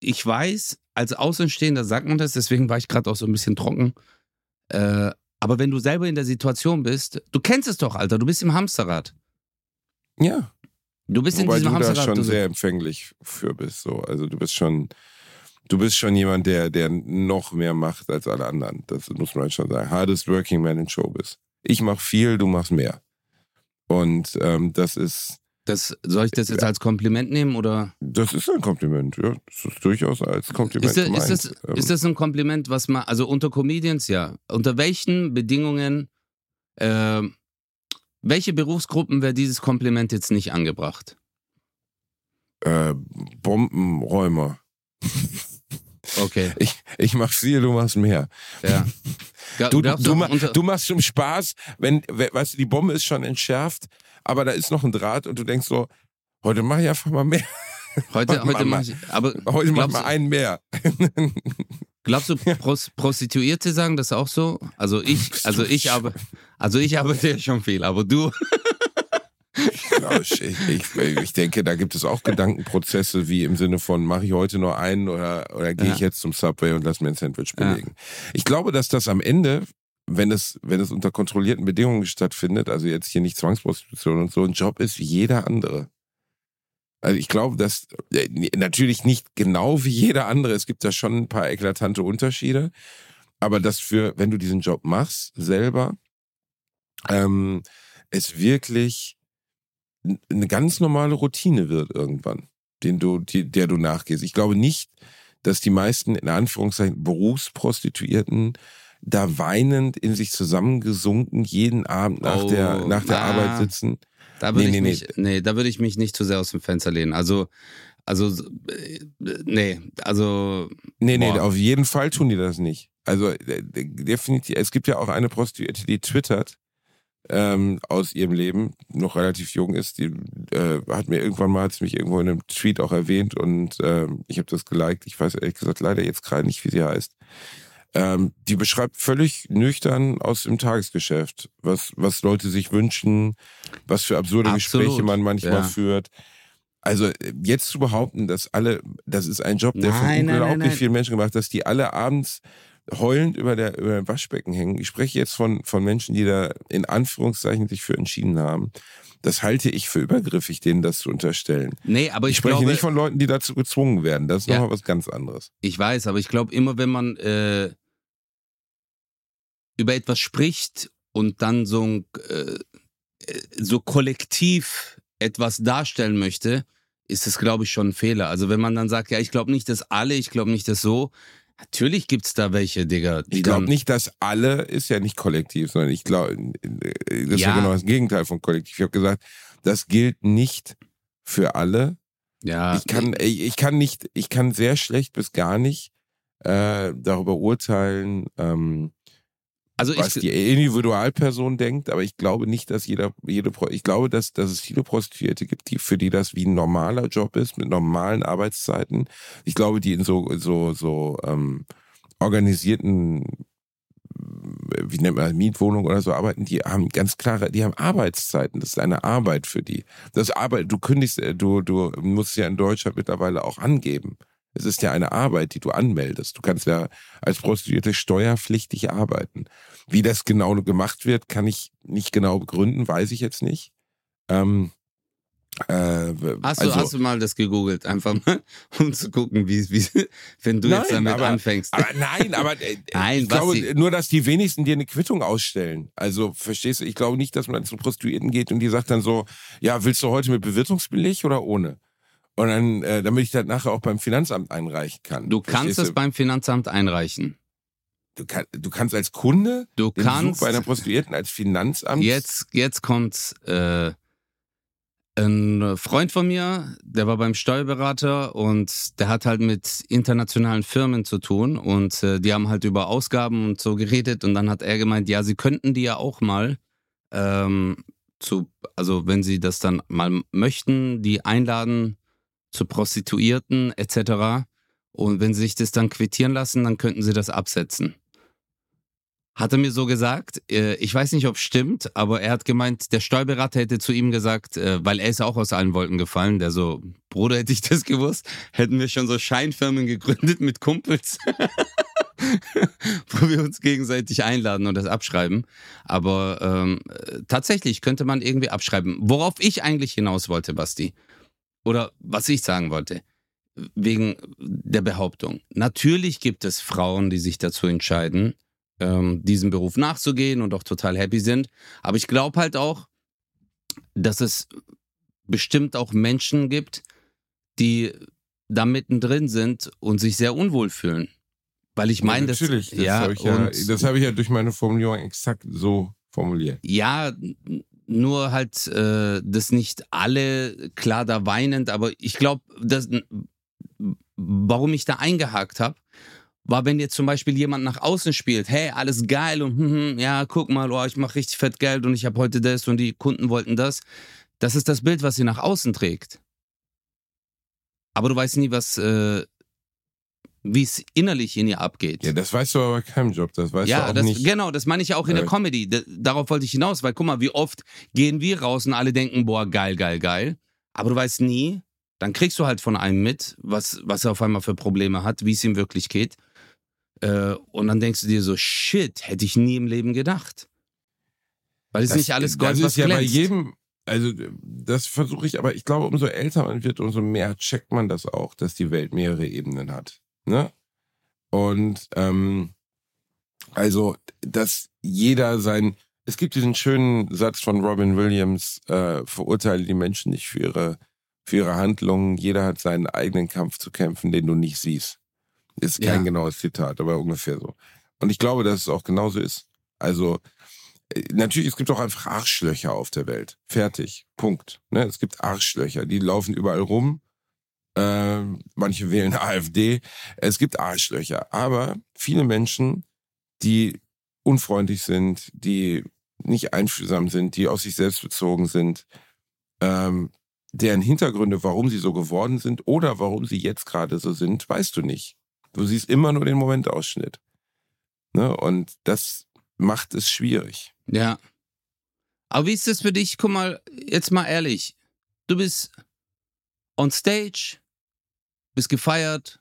ich weiß, als Außenstehender sagt man das, deswegen war ich gerade auch so ein bisschen trocken. Äh, aber wenn du selber in der Situation bist, du kennst es doch, Alter, du bist im Hamsterrad. Ja, Du bist wobei in du diesem da Hamsterrad. schon du, sehr empfänglich für bist. So. Also du bist schon, du bist schon jemand, der, der noch mehr macht als alle anderen. Das muss man schon sagen. Hardest working man in Showbiz. Ich mach viel, du machst mehr. Und ähm, das ist, das, soll ich das jetzt als Kompliment nehmen oder? das ist ein Kompliment, ja. Das ist durchaus als Kompliment Ist das, gemeint. ist, das, Ähm, ist das ein Kompliment, was man, also unter Comedians, ja. Unter welchen Bedingungen, äh, welche Berufsgruppen wäre dieses Kompliment jetzt nicht angebracht? äh, Bombenräumer. Okay, Ich, ich mach viel, du machst mehr. ja. Du, glaubst du, ma- du machst zum Spaß, wenn, we- weißt du, die Bombe ist schon entschärft, aber da ist noch ein Draht und du denkst so, heute mach ich einfach mal mehr. heute, mach heute mal- mach ich, aber Heute mach mal einen mehr. glaubst du, Pros, Prostituierte sagen das auch so? Also ich, also du ich habe, also ich arbeite ja schon viel, aber du, Genau, ich, ich, ich denke, da gibt es auch Gedankenprozesse, wie im Sinne von, mache ich heute nur einen oder, oder gehe Ja. ich jetzt zum Subway und lass mir ein Sandwich Ja. belegen. Ich glaube, dass das am Ende wenn es, wenn es unter kontrollierten Bedingungen stattfindet, also jetzt hier nicht Zwangsprostitution und so, ein Job ist wie jeder andere. Also ich glaube, dass äh, natürlich nicht genau wie jeder andere, es gibt da schon ein paar eklatante Unterschiede, aber dass für, wenn du diesen Job machst, selber, ähm, es wirklich eine ganz normale Routine wird irgendwann, den du, die, der du nachgehst. Ich glaube nicht, dass die meisten, in Anführungszeichen, Berufsprostituierten da weinend in sich zusammengesunken jeden Abend nach Oh, der, nach der na. Arbeit sitzen. Da würde Nee, ich nee, mich, nee, da würde ich mich nicht zu sehr aus dem Fenster lehnen. Also, also, äh, nee, also, Nee, nee, Boah. auf jeden Fall tun die das nicht. Also äh, definitiv, es gibt ja auch eine Prostituierte, die twittert ähm, aus ihrem Leben, noch relativ jung ist, die äh, hat mir irgendwann mal, hat sie mich irgendwo in einem Tweet auch erwähnt und ähm, ich habe das geliked. Ich weiß ehrlich gesagt leider jetzt gerade nicht, wie sie heißt. Ähm, die beschreibt völlig nüchtern aus dem Tagesgeschäft, was, was Leute sich wünschen, was für absurde Absolut, Gespräche man manchmal ja. führt. Also äh, jetzt zu behaupten, dass alle, das ist ein Job, der von Nein, nein, unglaublich nein, nein. vielen Menschen gemacht, dass die alle abends heulend über der über dem Waschbecken hängen. Ich spreche jetzt von von Menschen, die da in Anführungszeichen sich für entschieden haben. Das halte ich für übergriffig, denen das zu unterstellen. nee, aber Ich, ich, spreche glaube, nicht von Leuten, die dazu gezwungen werden. Das ist Ja. nochmal was ganz anderes. ich weiß, aber ich glaube immer, wenn man äh, über etwas spricht und dann so ein, äh, so kollektiv etwas darstellen möchte, ist das, glaube ich, schon ein Fehler. Also wenn man dann sagt, ja, ich glaube nicht, dass alle, ich glaube nicht, dass so, natürlich gibt's da welche, Digga, Ich glaube nicht, dass alle ist ja nicht kollektiv, sondern ich glaube, das ist ja Ja. genau das Gegenteil von kollektiv. Ich habe gesagt, das gilt nicht für alle. ja, Ich kann, ich, ich kann nicht, ich kann sehr schlecht bis gar nicht äh, darüber urteilen, ähm, also was ich, die Individualperson denkt, aber ich glaube nicht, dass jeder, jede, ich glaube, dass, dass es viele Prostituierte gibt, die, für die das wie ein normaler Job ist, mit normalen Arbeitszeiten. Ich glaube, die in so, so, so, ähm, organisierten, wie nennt man das, Mietwohnungen oder so arbeiten, die haben ganz klare, die haben Arbeitszeiten. Das ist eine Arbeit für die. Das Arbeit, du kündigst, äh, du, du musst ja in Deutschland mittlerweile auch angeben. Es ist ja eine Arbeit, die du anmeldest. Du kannst ja als Prostituierte steuerpflichtig arbeiten. Wie das genau gemacht wird, kann ich nicht genau begründen, weiß ich jetzt nicht. Ähm, äh, hast, du, also, hast du mal das gegoogelt, einfach mal, um zu gucken, wie, wie wenn du jetzt Nein, damit aber- anfängst. aber nein, aber äh, Nein, ich glaube Basti. nur, dass die wenigsten dir eine Quittung ausstellen. Also verstehst du? Ich glaube nicht, dass man dann zu Prostituierten geht und die sagt dann so, ja, willst du heute mit Bewirtungsbeleg oder ohne? Und dann, äh, damit ich das nachher auch beim Finanzamt einreichen kann. du kannst Verstehst du? beim Finanzamt einreichen. du, kann, du kannst als Kunde Du den Besuch kannst bei einer Prostituierten als Finanzamt Jetzt, jetzt kommt äh, ein Freund von mir, der war beim Steuerberater und der hat halt mit internationalen Firmen zu tun und äh, die haben halt über Ausgaben und so geredet und dann hat er gemeint, ja, sie könnten die ja auch mal ähm, zu, also wenn sie das dann mal möchten, die einladen zu Prostituierten etc. Und wenn sie sich das dann quittieren lassen, dann könnten sie das absetzen. Hat er mir so gesagt. Äh, Ich weiß nicht, ob es stimmt, aber er hat gemeint, der Steuerberater hätte zu ihm gesagt, äh, weil er ist auch aus allen Wolken gefallen, der so, Bruder, hätte ich das gewusst, hätten wir schon so Scheinfirmen gegründet mit Kumpels, wo wir uns gegenseitig einladen und das abschreiben. Aber ähm, äh, tatsächlich könnte man irgendwie abschreiben. Worauf ich eigentlich hinaus wollte, Basti, oder was ich sagen wollte, wegen der Behauptung. Natürlich gibt es Frauen, die sich dazu entscheiden, ähm, diesem Beruf nachzugehen und auch total happy sind. Aber ich glaube halt auch, dass es bestimmt auch Menschen gibt, die da mittendrin sind und sich sehr unwohl fühlen. Weil ich meine, das, natürlich, das ja, habe ich, ja, das hab ich ja durch meine Formulierung exakt so formuliert. ja, nur halt, äh, das nicht alle klar da weinend, aber ich glaube, warum ich da eingehakt habe, war, wenn jetzt zum Beispiel jemand nach außen spielt, hey, alles geil und hm, hm, ja, guck mal, oh, ich mache richtig fett Geld und ich habe heute das und die Kunden wollten das. Das ist das Bild, was sie nach außen trägt. Aber du weißt nie, was, äh, wie es innerlich in ihr abgeht. Ja, das weißt du aber bei keinem Job. Das weißt Ja, du auch das, nicht. genau, das meine ich ja auch in der Äh. Comedy. D darauf wollte ich hinaus, weil guck mal, wie oft gehen wir raus und alle denken, boah, geil, geil, geil. Aber du weißt nie, dann kriegst du halt von einem mit, was, was er auf einmal für Probleme hat, wie es ihm wirklich geht. Äh, und dann denkst du dir so, shit, hätte ich nie im Leben gedacht. Weil es Das- nicht alles Gold, Das was ist ja bei jedem, also das versuche ich, aber ich glaube, umso älter man wird, umso mehr checkt man das auch, dass die Welt mehrere Ebenen hat. Ne? Und ähm, also, dass jeder sein, es gibt diesen schönen Satz von Robin Williams, äh, verurteile die Menschen nicht für ihre, für ihre Handlungen, jeder hat seinen eigenen Kampf zu kämpfen, den du nicht siehst. Ist kein Ja. genaues Zitat, aber ungefähr so. Und ich glaube, dass es auch genauso ist. Also, äh, natürlich, es gibt auch einfach Arschlöcher auf der Welt. Fertig. Punkt. Ne? Es gibt Arschlöcher, die laufen überall rum. Ähm, manche wählen AfD. Es gibt Arschlöcher. Aber viele Menschen, die unfreundlich sind, die nicht einfühlsam sind, die auf sich selbst bezogen sind, ähm, deren Hintergründe, warum sie so geworden sind oder warum sie jetzt gerade so sind, weißt du nicht. Du siehst immer nur den Momentausschnitt. Ne? Und das macht es schwierig. Ja. Aber wie ist das für dich? Guck mal, jetzt mal ehrlich. Du bist on stage, bist gefeiert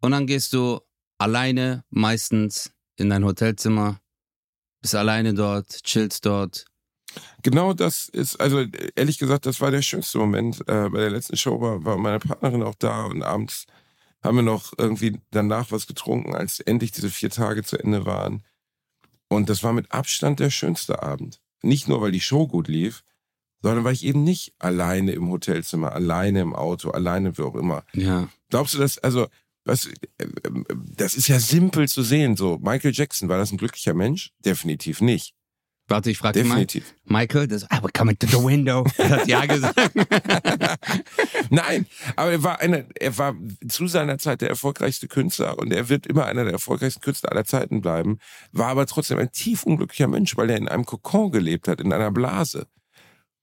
und dann gehst du alleine meistens in dein Hotelzimmer, bist alleine dort, chillst dort. Genau das ist, also ehrlich gesagt, das war der schönste Moment. Äh, bei der letzten Show war, war meine Partnerin auch da und abends haben wir noch irgendwie danach was getrunken, als endlich diese vier Tage zu Ende waren. Und das war mit Abstand der schönste Abend. Nicht nur, weil die Show gut lief, sondern weil ich eben nicht alleine im Hotelzimmer, alleine im Auto, alleine wie auch immer. Ja. Glaubst du das, also, was, äh, äh, das ist ja simpel zu sehen, so. Michael Jackson, war das ein glücklicher Mensch? Definitiv nicht. Warte, ich frage mal. Definitiv. Michael, das, I will come into the window. Er hat ja gesagt. Nein, aber er war einer, er war zu seiner Zeit der erfolgreichste Künstler und er wird immer einer der erfolgreichsten Künstler aller Zeiten bleiben, war aber trotzdem ein tief unglücklicher Mensch, weil er in einem Kokon gelebt hat, in einer Blase.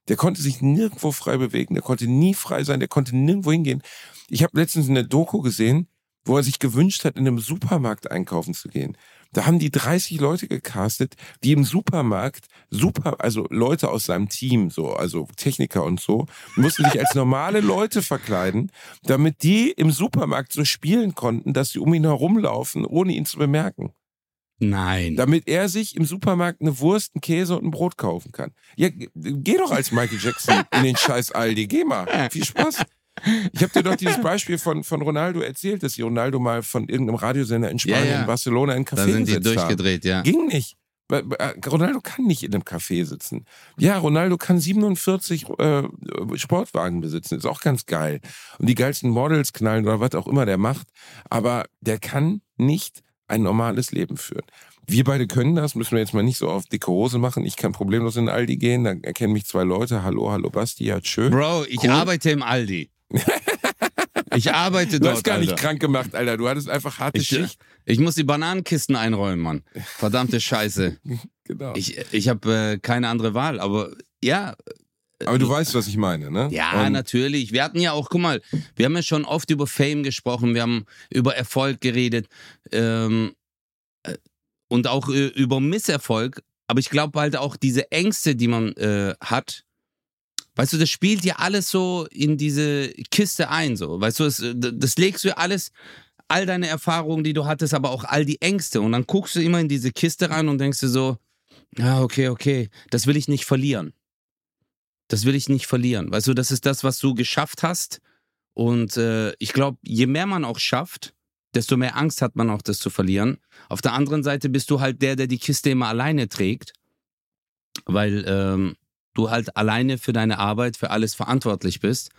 Der konnte sich nirgendwo frei bewegen, der konnte nie frei sein, der konnte nirgendwo hingehen. Ich habe letztens eine Doku gesehen, wo er sich gewünscht hat, in einem Supermarkt einkaufen zu gehen. Da haben die 30 Leute gecastet, die im Supermarkt super, also Leute aus seinem Team, so, also Techniker und so, mussten sich als normale Leute verkleiden, damit die im Supermarkt so spielen konnten, dass sie um ihn herumlaufen, ohne ihn zu bemerken. Nein. Damit er sich im Supermarkt eine Wurst, einen Käse und ein Brot kaufen kann. Ja, geh doch als Michael Jackson in den scheiß Aldi. Geh mal. Viel Spaß. Ich habe dir doch dieses Beispiel von, von Ronaldo erzählt, dass Ronaldo mal von irgendeinem Radiosender in Spanien, Ja, ja. in Barcelona, in Café Da sind die gesetzt haben. durchgedreht, ja. Ging nicht. Äh, Ronaldo kann nicht in einem Café sitzen. Ja, Ronaldo kann 47 äh, Sportwagen besitzen. Ist auch ganz geil. Und die geilsten Models knallen oder was auch immer der macht. Aber der kann nicht ein normales Leben führen. Wir beide können das, müssen wir jetzt mal nicht so auf dicke Hose machen. Ich kann problemlos in den Aldi gehen, dann erkennen mich zwei Leute. Hallo, hallo Basti, ja, tschö. Bro, ich Cool. arbeite im Aldi. Ich arbeite Du dort, hast gar nicht Alter. krank gemacht, Alter. Du hattest einfach harte Ich, Schicht. ich muss die Bananenkisten einräumen, Mann. Verdammte Scheiße. Genau. Ich, ich habe äh, keine andere Wahl, aber ja, Aber du weißt, was ich meine, ne? ja, Und- natürlich. Wir hatten ja auch, guck mal, wir haben ja schon oft über Fame gesprochen, wir haben über Erfolg geredet ähm, äh, und auch äh, über Misserfolg. Aber ich glaube halt auch diese Ängste, die man äh, hat, weißt du, das spielt ja alles so in diese Kiste ein, so. Weißt du, das, das legst du ja alles, all deine Erfahrungen, die du hattest, aber auch all die Ängste. Und dann guckst du immer in diese Kiste rein und denkst dir so, ja, okay, okay, das will ich nicht verlieren. Das will ich nicht verlieren. Weißt du, das ist das, was du geschafft hast. Und äh, ich glaube, je mehr man auch schafft, desto mehr Angst hat man auch, das zu verlieren. Auf der anderen Seite bist du halt der, der die Kiste immer alleine trägt, weil ähm, du halt alleine für deine Arbeit, für alles verantwortlich bist.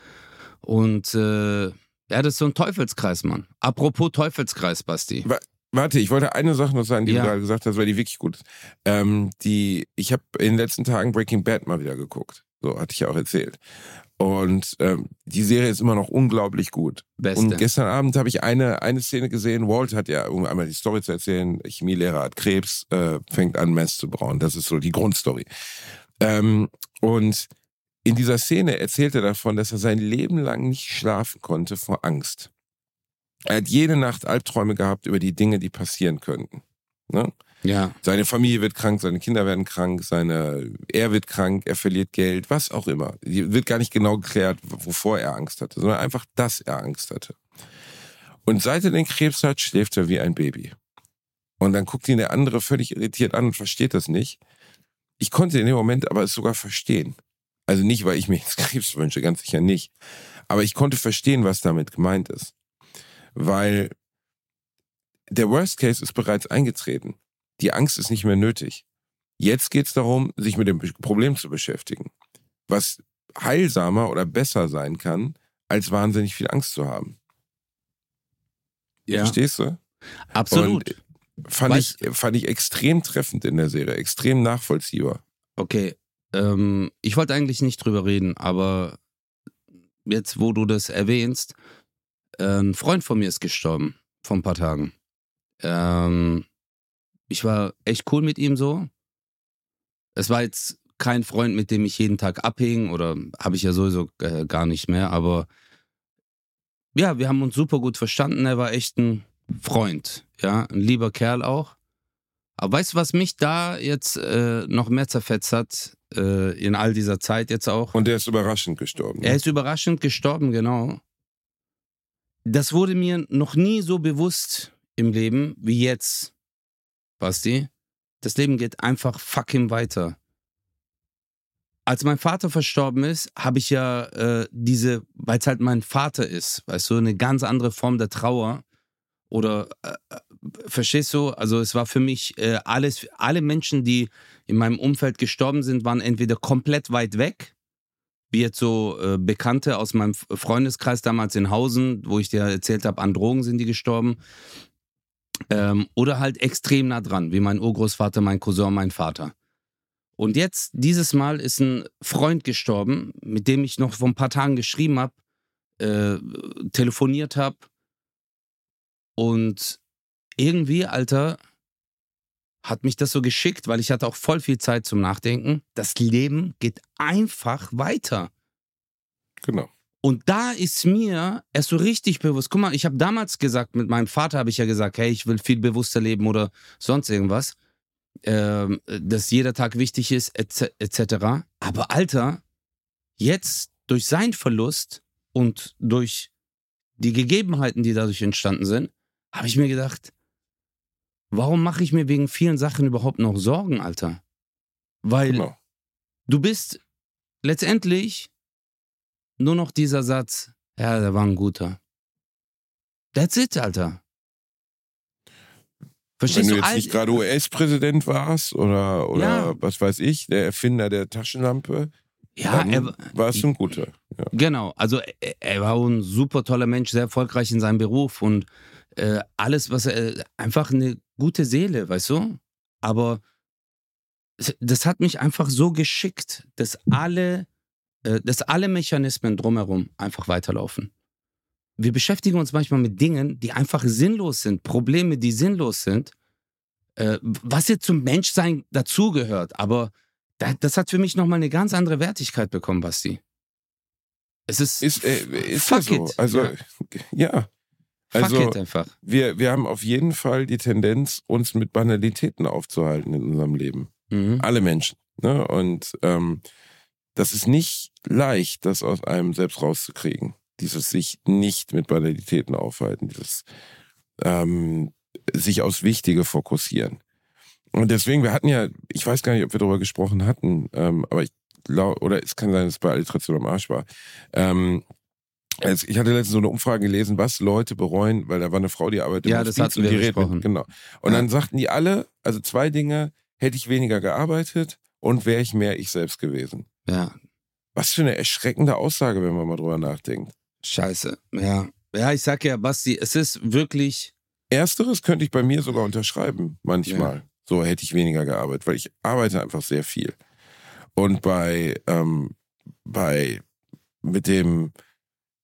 Und äh, ja, das ist so ein Teufelskreis, Mann. Apropos Teufelskreis, Basti. Warte, ich wollte eine Sache noch sagen, die Ja. du gerade gesagt hast, weil die wirklich gut ist. Ähm, die, ich habe in den letzten Tagen Breaking Bad mal wieder geguckt. So hatte ich ja auch erzählt. Und ähm, die Serie ist immer noch unglaublich gut. Beste. Und gestern Abend habe ich eine, eine Szene gesehen. Walt hat ja, um einmal die Story zu erzählen, Chemielehrer hat Krebs, äh, fängt an, Mess zu brauen. Das ist so die Grundstory. Ähm, und in dieser Szene erzählt er davon, dass er sein Leben lang nicht schlafen konnte vor Angst. Er hat jede Nacht Albträume gehabt über die Dinge, die passieren könnten. Ne? Ja, Seine Familie wird krank, seine Kinder werden krank, seine, er wird krank, er verliert Geld, was auch immer. Wird gar nicht genau geklärt, wovor er Angst hatte, sondern einfach, dass er Angst hatte. Und seit er den Krebs hat, schläft er wie ein Baby. Und dann guckt ihn der andere völlig irritiert an und versteht das nicht. Ich konnte in dem Moment aber es sogar verstehen. Also nicht, weil ich mir jetzt Krebs wünsche, ganz sicher nicht. Aber ich konnte verstehen, was damit gemeint ist. Weil der Worst Case ist bereits eingetreten. Die Angst ist nicht mehr nötig. Jetzt geht es darum, sich mit dem Problem zu beschäftigen. Was heilsamer oder besser sein kann, als wahnsinnig viel Angst zu haben. Ja. Verstehst du? Absolut. Und fand, ich, fand ich extrem treffend in der Serie, extrem nachvollziehbar. Okay, ähm, ich wollte eigentlich nicht drüber reden, aber jetzt, wo du das erwähnst, ein Freund von mir ist gestorben vor ein paar Tagen. Ähm, ich war echt cool mit ihm so. Es war jetzt kein Freund, mit dem ich jeden Tag abhing oder habe ich ja sowieso äh, gar nicht mehr, aber ja, wir haben uns super gut verstanden. Er war echt ein Freund, ja, ein lieber Kerl auch. Aber weißt du, was mich da jetzt äh, noch mehr zerfetzt hat, äh, in all dieser Zeit jetzt auch? Und er ist überraschend gestorben. Ne? Er ist überraschend gestorben, genau. Das wurde mir noch nie so bewusst im Leben wie jetzt, Basti. Das Leben geht einfach fucking weiter. Als mein Vater verstorben ist, habe ich ja äh, diese, weil es halt mein Vater ist, weißt du, eine ganz andere Form der Trauer. Oder äh, äh, verstehst du? Also es war für mich äh, alles, alle Menschen, die in meinem Umfeld gestorben sind, waren entweder komplett weit weg, wie jetzt so äh, Bekannte aus meinem Freundeskreis damals in Hausen, wo ich dir erzählt habe, an Drogen sind die gestorben. Ähm, oder halt extrem nah dran, wie mein Urgroßvater, mein Cousin, mein Vater. Und jetzt, dieses Mal ist ein Freund gestorben, mit dem ich noch vor ein paar Tagen geschrieben habe, äh, telefoniert habe. Und irgendwie, Alter, hat mich das so geschickt, weil ich hatte auch voll viel Zeit zum Nachdenken. Das Leben geht einfach weiter. Genau. Und da ist mir erst so richtig bewusst. Guck mal, ich habe damals gesagt, mit meinem Vater habe ich ja gesagt, hey, ich will viel bewusster leben oder sonst irgendwas. Ähm, dass jeder Tag wichtig ist, etc. Aber Alter, jetzt durch seinen Verlust und durch die Gegebenheiten, die dadurch entstanden sind, habe ich mir gedacht, warum mache ich mir wegen vielen Sachen überhaupt noch Sorgen, Alter? Weil genau. du bist letztendlich nur noch dieser Satz, ja, der war ein guter. That's it, Alter. Verstehst Wenn du, jetzt nicht gerade US-Präsident warst oder, oder ja. was weiß ich, der Erfinder der Taschenlampe, ja, er war es ein guter. Ja. Genau, also er, er, war ein super toller Mensch, sehr erfolgreich in seinem Beruf und äh, alles, was er, einfach eine gute Seele, weißt du? Aber das hat mich einfach so geschickt, dass alle, äh, dass alle Mechanismen drumherum einfach weiterlaufen. Wir beschäftigen uns manchmal mit Dingen, die einfach sinnlos sind, Probleme, die sinnlos sind, äh, was jetzt zum Menschsein dazugehört. Aber das hat für mich nochmal eine ganz andere Wertigkeit bekommen, Basti. Es ist. Ist, äh, ist fuck so. It. Also, ja. ja. Also, Wir, wir haben auf jeden Fall die Tendenz, uns mit Banalitäten aufzuhalten in unserem Leben. Mhm. Alle Menschen. Ne? Und ähm, das ist nicht leicht, das aus einem selbst rauszukriegen. Dieses sich nicht mit Banalitäten aufhalten, dieses ähm, sich aufs Wichtige fokussieren. Und deswegen, wir hatten ja, ich weiß gar nicht, ob wir darüber gesprochen hatten, ähm, aber ich glaube, oder es kann sein, dass es bei Alliteration am Arsch war. Ähm, ich hatte letztens so eine Umfrage gelesen, was Leute bereuen, weil da war eine Frau, die arbeitet ja, im das hatten wir die gesprochen. Genau. Und ja. dann sagten die alle, also zwei Dinge, hätte ich weniger gearbeitet und wäre ich mehr ich selbst gewesen. Ja. Was für eine erschreckende Aussage, wenn man mal drüber nachdenkt. Scheiße, ja. Ja, ich sag ja, Basti, es ist wirklich. Ersteres könnte ich bei mir sogar unterschreiben, manchmal. Ja. So hätte ich weniger gearbeitet, weil ich arbeite einfach sehr viel. Und bei, ähm, bei, mit dem,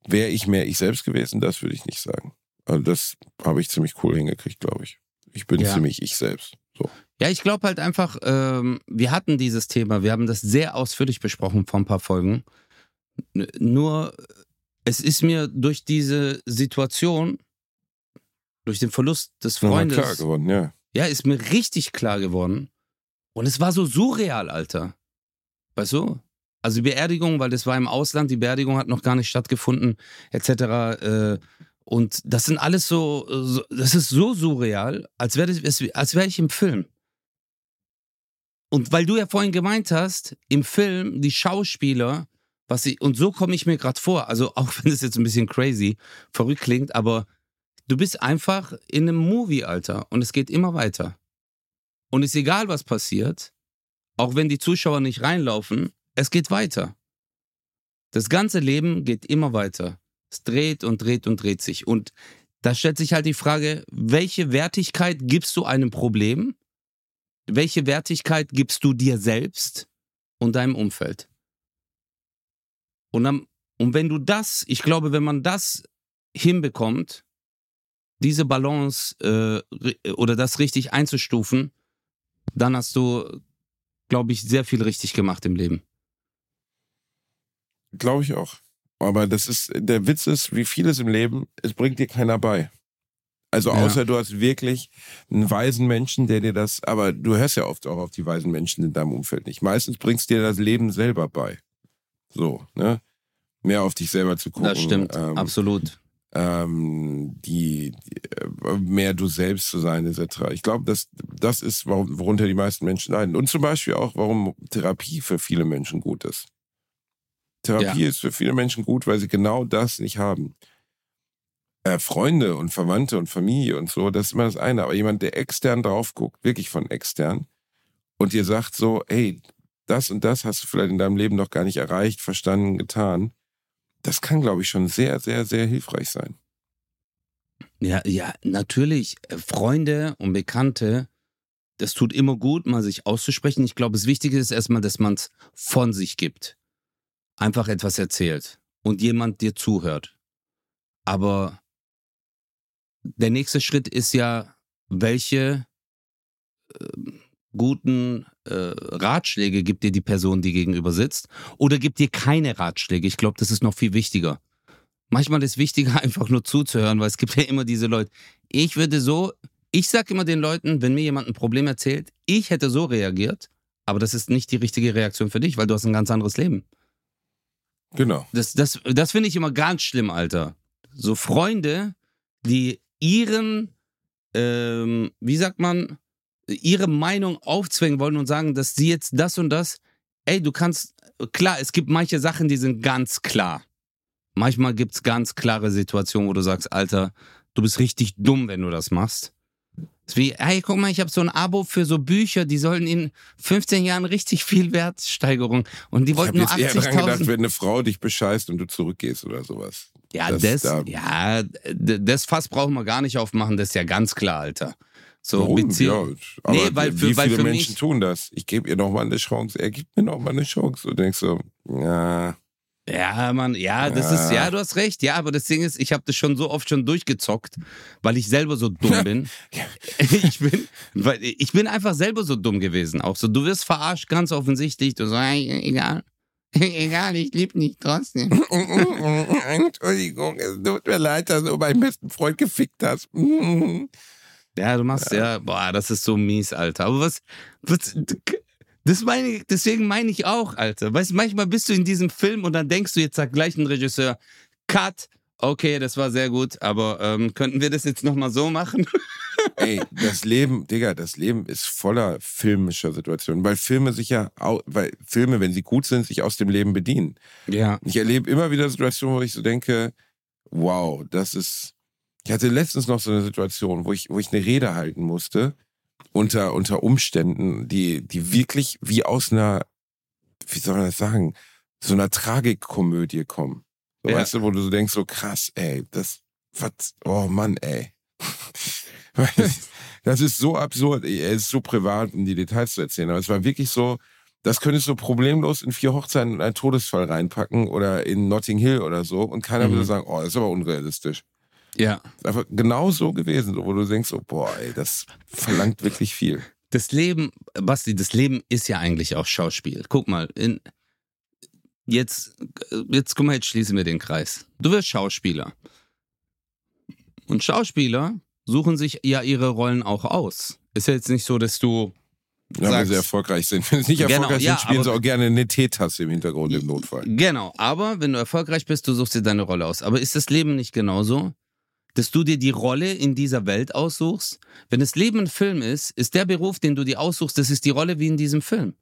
wäre ich mehr ich selbst gewesen, das würde ich nicht sagen. Also das habe ich ziemlich cool hingekriegt, glaube ich. Ich bin ja. ziemlich ich selbst. So. Ja, ich glaube halt einfach, ähm, wir hatten dieses Thema, wir haben das sehr ausführlich besprochen vor ein paar Folgen. Nur, es ist mir durch diese Situation, durch den Verlust des Freundes. klar geworden, ja. Ja, ist mir richtig klar geworden. Und es war so surreal, Alter. Weißt du? Also die Beerdigung, weil das war im Ausland, die Beerdigung hat noch gar nicht stattgefunden, etc. Äh, Und das sind alles so, so das ist so surreal, als wäre als wäre ich im Film. Und weil du ja vorhin gemeint hast, im Film, die Schauspieler, was sie, und so komme ich mir gerade vor, also auch wenn es jetzt ein bisschen crazy, verrückt klingt, aber du bist einfach in einem Movie, Alter, und es geht immer weiter. Und ist egal, was passiert, auch wenn die Zuschauer nicht reinlaufen, es geht weiter. Das ganze Leben geht immer weiter. Es dreht und dreht und dreht sich. Und da stellt sich halt die Frage, welche Wertigkeit gibst du einem Problem? Welche Wertigkeit gibst du dir selbst und deinem Umfeld? Und, dann, und wenn du das, ich glaube, wenn man das hinbekommt, diese Balance äh, oder das richtig einzustufen, dann hast du, glaube ich, sehr viel richtig gemacht im Leben. Glaube ich auch. Aber das ist, der Witz ist, wie vieles im Leben, es bringt dir keiner bei. Also außer ja. du hast wirklich einen weisen Menschen, der dir das, aber du hörst ja oft auch auf die weisen Menschen in deinem Umfeld nicht. Meistens bringst dir das Leben selber bei. So, ne? Mehr auf dich selber zu gucken. Das stimmt, ähm, absolut. Ähm, die, die, äh, mehr du selbst zu sein, etc. Ich glaube, das, das ist, worunter die meisten Menschen leiden. Und zum Beispiel auch, warum Therapie für viele Menschen gut ist. Therapie ja. ist für viele Menschen gut, weil sie genau das nicht haben. Äh, Freunde und Verwandte und Familie und so, das ist immer das eine. Aber jemand, der extern drauf guckt, wirklich von extern, und dir sagt so, ey, das und das hast du vielleicht in deinem Leben noch gar nicht erreicht, verstanden, getan, das kann, glaube ich, schon sehr, sehr, sehr hilfreich sein. Ja, ja, natürlich. Äh, Freunde und Bekannte, das tut immer gut, mal sich auszusprechen. Ich glaube, das Wichtige ist erstmal, dass man es von sich gibt einfach etwas erzählt und jemand dir zuhört. Aber der nächste Schritt ist ja, welche äh, guten äh, Ratschläge gibt dir die Person, die gegenüber sitzt, oder gibt dir keine Ratschläge. Ich glaube, das ist noch viel wichtiger. Manchmal ist wichtiger, einfach nur zuzuhören, weil es gibt ja immer diese Leute. Ich würde so, ich sage immer den Leuten, wenn mir jemand ein Problem erzählt, ich hätte so reagiert, aber das ist nicht die richtige Reaktion für dich, weil du hast ein ganz anderes Leben. Genau. Das, das, das finde ich immer ganz schlimm, Alter. So Freunde, die ihren, ähm, wie sagt man, ihre Meinung aufzwingen wollen und sagen, dass sie jetzt das und das, ey, du kannst, klar, es gibt manche Sachen, die sind ganz klar. Manchmal gibt es ganz klare Situationen, wo du sagst, Alter, du bist richtig dumm, wenn du das machst. Ist wie, hey, guck mal, ich habe so ein Abo für so Bücher, die sollen in 15 Jahren richtig viel Wertsteigerung und die wollten nur 80.000. Ich habe gedacht, wenn eine Frau dich bescheißt und du zurückgehst oder sowas. Ja, das, das da ja, das Fass brauchen wir gar nicht aufmachen, das ist ja ganz klar, Alter. So Warum? Ja, aber nee, weil für, wie weil viele Menschen mich, tun das? Ich gebe ihr noch mal eine Chance, er gibt mir noch mal eine Chance. Und denkst so, ja, ja, Mann, ja, das ja. ist, ja, du hast recht, ja, aber das Ding ist, ich habe das schon so oft schon durchgezockt, weil ich selber so dumm bin. ich bin, weil ich bin einfach selber so dumm gewesen. Auch so, du wirst verarscht, ganz offensichtlich. Du sagst, egal, egal, ich lieb nicht trotzdem. Entschuldigung, es tut mir leid, dass du meinen besten Freund gefickt hast. ja, du machst ja. ja, boah, das ist so mies, Alter. Aber was, was das meine ich, deswegen meine ich auch, Alter. Weißt du, manchmal bist du in diesem Film und dann denkst du, jetzt sagt gleich ein Regisseur, Cut, okay, das war sehr gut, aber ähm, könnten wir das jetzt nochmal so machen? Ey, das Leben, Digga, das Leben ist voller filmischer Situationen, weil Filme sich ja, weil Filme, wenn sie gut sind, sich aus dem Leben bedienen. Ja. Ich erlebe immer wieder Situationen, wo ich so denke, wow, das ist. Ich hatte letztens noch so eine Situation, wo ich, wo ich eine Rede halten musste unter, unter Umständen, die, die wirklich wie aus einer, wie soll man das sagen, so einer Tragikkomödie kommen. So, ja. Weißt du, wo du so denkst, so krass, ey, das, was, oh Mann, ey. das ist so absurd, er ist so privat, um die Details zu erzählen, aber es war wirklich so, das könntest du problemlos in vier Hochzeiten und einen Todesfall reinpacken oder in Notting Hill oder so und keiner mhm. würde sagen, oh, das ist aber unrealistisch. Ja. Einfach genau so gewesen, wo du denkst, oh, boah, ey, das verlangt wirklich viel. Das Leben, Basti, das Leben ist ja eigentlich auch Schauspiel. Guck mal, in, jetzt, jetzt guck mal, jetzt schließen wir den Kreis. Du wirst Schauspieler. Und Schauspieler suchen sich ja ihre Rollen auch aus. Ist ja jetzt nicht so, dass du ja, sagst, wenn sie erfolgreich sind. Wenn sie nicht genau, erfolgreich ja, sind, spielen sie auch gerne eine Teetasse im Hintergrund im Notfall. Genau, aber wenn du erfolgreich bist, du suchst dir deine Rolle aus. Aber ist das Leben nicht genauso? Dass du dir die Rolle in dieser Welt aussuchst. Wenn das Leben ein Film ist, ist der Beruf, den du dir aussuchst, das ist die Rolle wie in diesem Film.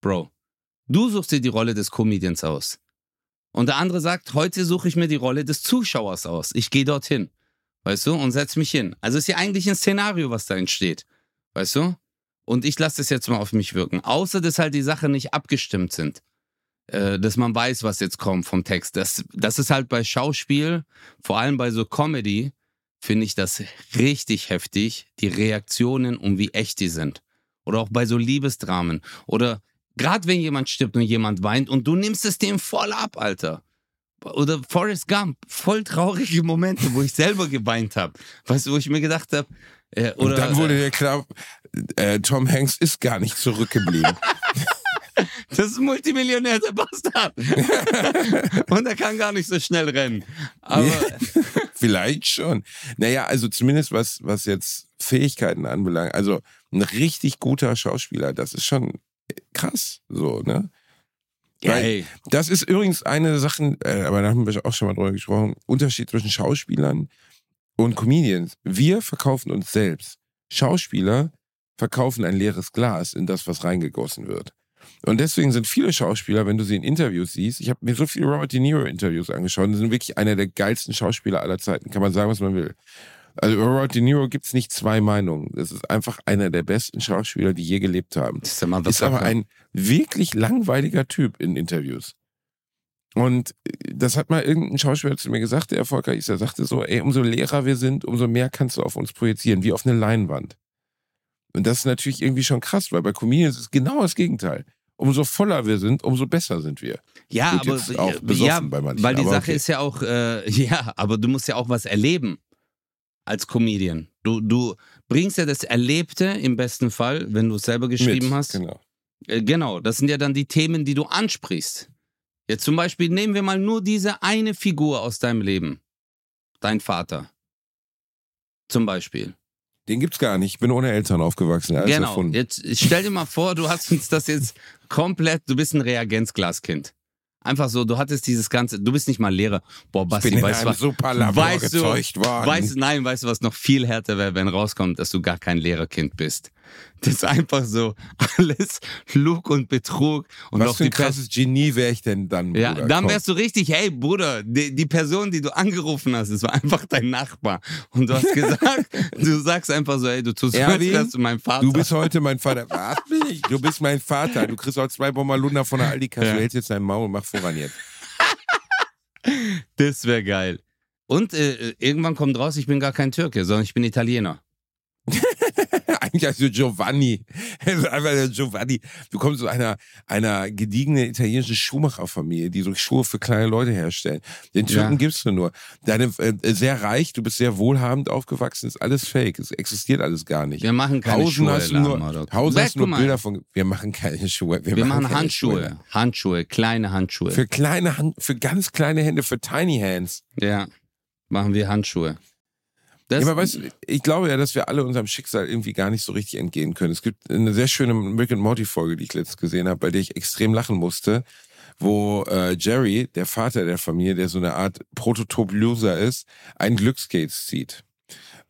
Bro, du suchst dir die Rolle des Comedians aus. Und der andere sagt, heute suche ich mir die Rolle des Zuschauers aus. Ich gehe dorthin. Weißt du? Und setz mich hin. Also ist ja eigentlich ein Szenario, was da entsteht. Weißt du? Und ich lasse das jetzt mal auf mich wirken. Außer, dass halt die Sachen nicht abgestimmt sind. Äh, dass man weiß, was jetzt kommt vom Text. Das, das ist halt bei Schauspiel, vor allem bei so Comedy, finde ich das richtig heftig, die Reaktionen und wie echt die sind. Oder auch bei so Liebesdramen. Oder gerade wenn jemand stirbt und jemand weint und du nimmst es dem voll ab, Alter. Oder Forrest Gump, voll traurige Momente, wo ich selber geweint habe. Weißt du, wo ich mir gedacht habe, äh, Und dann wurde dir klar, äh, Tom Hanks ist gar nicht zurückgeblieben. Das ist Multimillionär, der Bastard. Und er kann gar nicht so schnell rennen. Aber Vielleicht schon. Naja, also zumindest was, was jetzt Fähigkeiten anbelangt. Also ein richtig guter Schauspieler, das ist schon krass, so, ne? ja, Weil- Das ist übrigens eine der Sachen, äh, aber da haben wir auch schon mal drüber gesprochen, Unterschied zwischen Schauspielern und Comedians. Wir verkaufen uns selbst. Schauspieler verkaufen ein leeres Glas in das, was reingegossen wird. Und deswegen sind viele Schauspieler, wenn du sie in Interviews siehst, ich habe mir so viele Robert De Niro Interviews angeschaut, die sind wirklich einer der geilsten Schauspieler aller Zeiten, kann man sagen, was man will. Also über Robert De Niro gibt es nicht zwei Meinungen. Das ist einfach einer der besten Schauspieler, die je gelebt haben das ist der ist aber ein wirklich langweiliger Typ in Interviews. Und äh, das hat mal irgendein Schauspieler zu mir gesagt, der erfolgreich ist. Er sagte so, ey, umso leerer wir sind, umso mehr kannst du auf uns projizieren, wie auf eine Leinwand. Und das ist natürlich irgendwie schon krass, weil bei Comedians ist genau das Gegenteil. Umso voller wir sind, umso besser sind wir. Ja, aber auch ja, bei manchen, weil die Sache okay. ist ja auch, äh, ja, aber du musst ja auch was erleben als Comedian. Du, du bringst ja das Erlebte im besten Fall, wenn du es selber geschrieben Mit, hast. Genau. Äh, genau, das sind ja dann die Themen, die du ansprichst. Jetzt zum Beispiel nehmen wir mal nur diese eine Figur aus deinem Leben. Dein Vater. Zum Beispiel. Den gibt's gar nicht. Ich bin ohne Eltern aufgewachsen. Alles genau. erfunden. Jetzt stell dir mal vor, du hast uns das jetzt komplett, du bist ein Reagenzglaskind. Einfach so, du hattest dieses ganze, du bist nicht mal Lehrer. Boah, Ich Basti, bin in weißt du einem was? super Labor Weißt du- gezeugt worden. Weißt, nein, weißt du, was noch viel härter wäre, wenn rauskommt, dass du gar kein Lehrerkind bist. Das ist einfach so alles Lug und Betrug und was auch für die ein krasses Genie wäre ich denn dann, Ja, Bruder? dann Komm. wärst du richtig, hey Bruder, die, die Person, die du angerufen hast, das war einfach dein Nachbar. Und du hast gesagt, du sagst einfach so, hey, du tust Erwin, wärst du mein Vater. Du bist heute mein Vater. Was bin ich? Du bist mein Vater. Du kriegst heute zwei Bommerlunder von der Aldi-Kasse. Ja. Du hältst jetzt dein Maul und mach voran jetzt. das wäre geil. Und äh, irgendwann kommt raus, ich bin gar kein Türke, sondern ich bin Italiener. Eigentlich du Giovanni. Ist einfach der Giovanni. Du kommst aus einer, einer gediegenen italienischen Schuhmacherfamilie, die so Schuhe für kleine Leute herstellen. Den Türken Ja. gibst du nur. Deine, äh, sehr reich, du bist sehr wohlhabend aufgewachsen, ist alles fake. Es existiert alles gar nicht. Wir machen keine Hausen Schuhe. hast nur, Hausen Weg, hast nur. Bilder von. Wir machen keine Schuhe. Wir machen keine Handschuhe. Handschuhe, kleine Handschuhe. Für kleine Hand, für ganz kleine Hände, für Tiny Hands. ja, machen wir Handschuhe. Das, Ja, aber weißt du, ich glaube ja, dass wir alle unserem Schicksal irgendwie gar nicht so richtig entgehen können. Es gibt eine sehr schöne Rick and Morty Folge, die ich letztens gesehen habe, bei der ich extrem lachen musste, wo äh, Jerry, der Vater der Familie, der so eine Art Prototyp-Loser ist, einen Glückskeks zieht.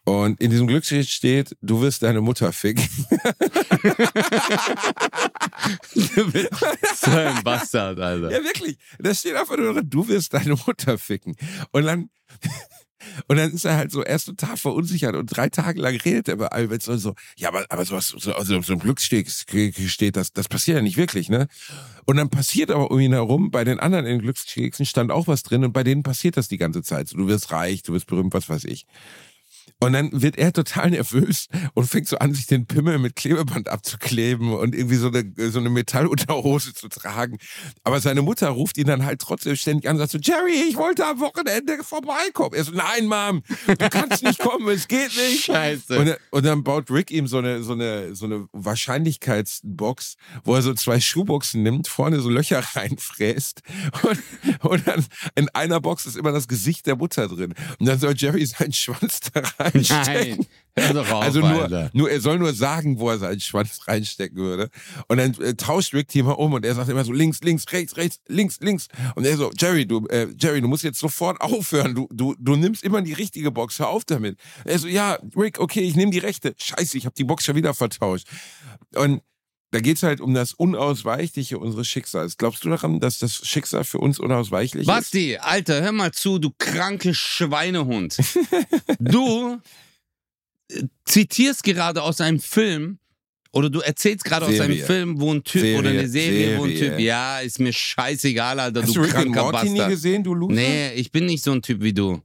Und in diesem Glückskeks steht, du wirst deine Mutter ficken. so ein Bastard, Alter. Ja, wirklich. Das steht einfach nur drin, du wirst deine Mutter ficken. Und dann, und dann ist er halt so erst total verunsichert und drei Tage lang redet er bei Albert so, so, ja, aber, aber sowas, so, also so ein Glückssteg steht, das, das passiert ja nicht wirklich, ne? Und dann passiert aber um ihn herum, bei den anderen in den Glückskeksen stand auch was drin und bei denen passiert das die ganze Zeit. So, du wirst reich, du wirst berühmt, was weiß ich. Und dann wird er total nervös und fängt so an, sich den Pimmel mit Klebeband abzukleben und irgendwie so eine, so eine Metallunterhose zu tragen. Aber seine Mutter ruft ihn dann halt trotzdem ständig an und sagt so, Jerry, ich wollte am Wochenende vorbeikommen. Er so, nein, Mom, du kannst nicht kommen, es geht nicht. Scheiße. Und, und dann baut Rick ihm so eine, so eine, so eine Wahrscheinlichkeitsbox, wo er so zwei Schuhboxen nimmt, vorne so Löcher reinfräst und, und dann in einer Box ist immer das Gesicht der Mutter drin. Und dann soll Jerry seinen Schwanz da reinstecken. Nein. Hör doch auf, Also nur, Alter. nur, er soll nur sagen, wo er seinen Schwanz reinstecken würde. Und dann äh, tauscht Rick die immer um und er sagt immer so links, links, rechts, rechts, links, links. Und er so, Jerry, du, äh, Jerry, du musst jetzt sofort aufhören. Du, du, du nimmst immer die richtige Box. Hör auf damit. Er so, ja, Rick, okay, ich nehme die rechte. Scheiße, ich habe die Box schon wieder vertauscht. Und da geht's halt um das Unausweichliche unseres Schicksals. Glaubst du daran, dass das Schicksal für uns unausweichlich ist? Basti, Alter, hör mal zu, du kranke Schweinehund. du äh, zitierst gerade aus einem Film oder du erzählst gerade aus einem Serie. Film, wo ein Typ Serie, oder eine Serie, wo ein Serie. Typ, ja, ist mir scheißegal, Alter, Hast du Rick and kranker Morty nie Bastard. gesehen, du Loser? Nee, ich bin nicht so ein Typ wie du.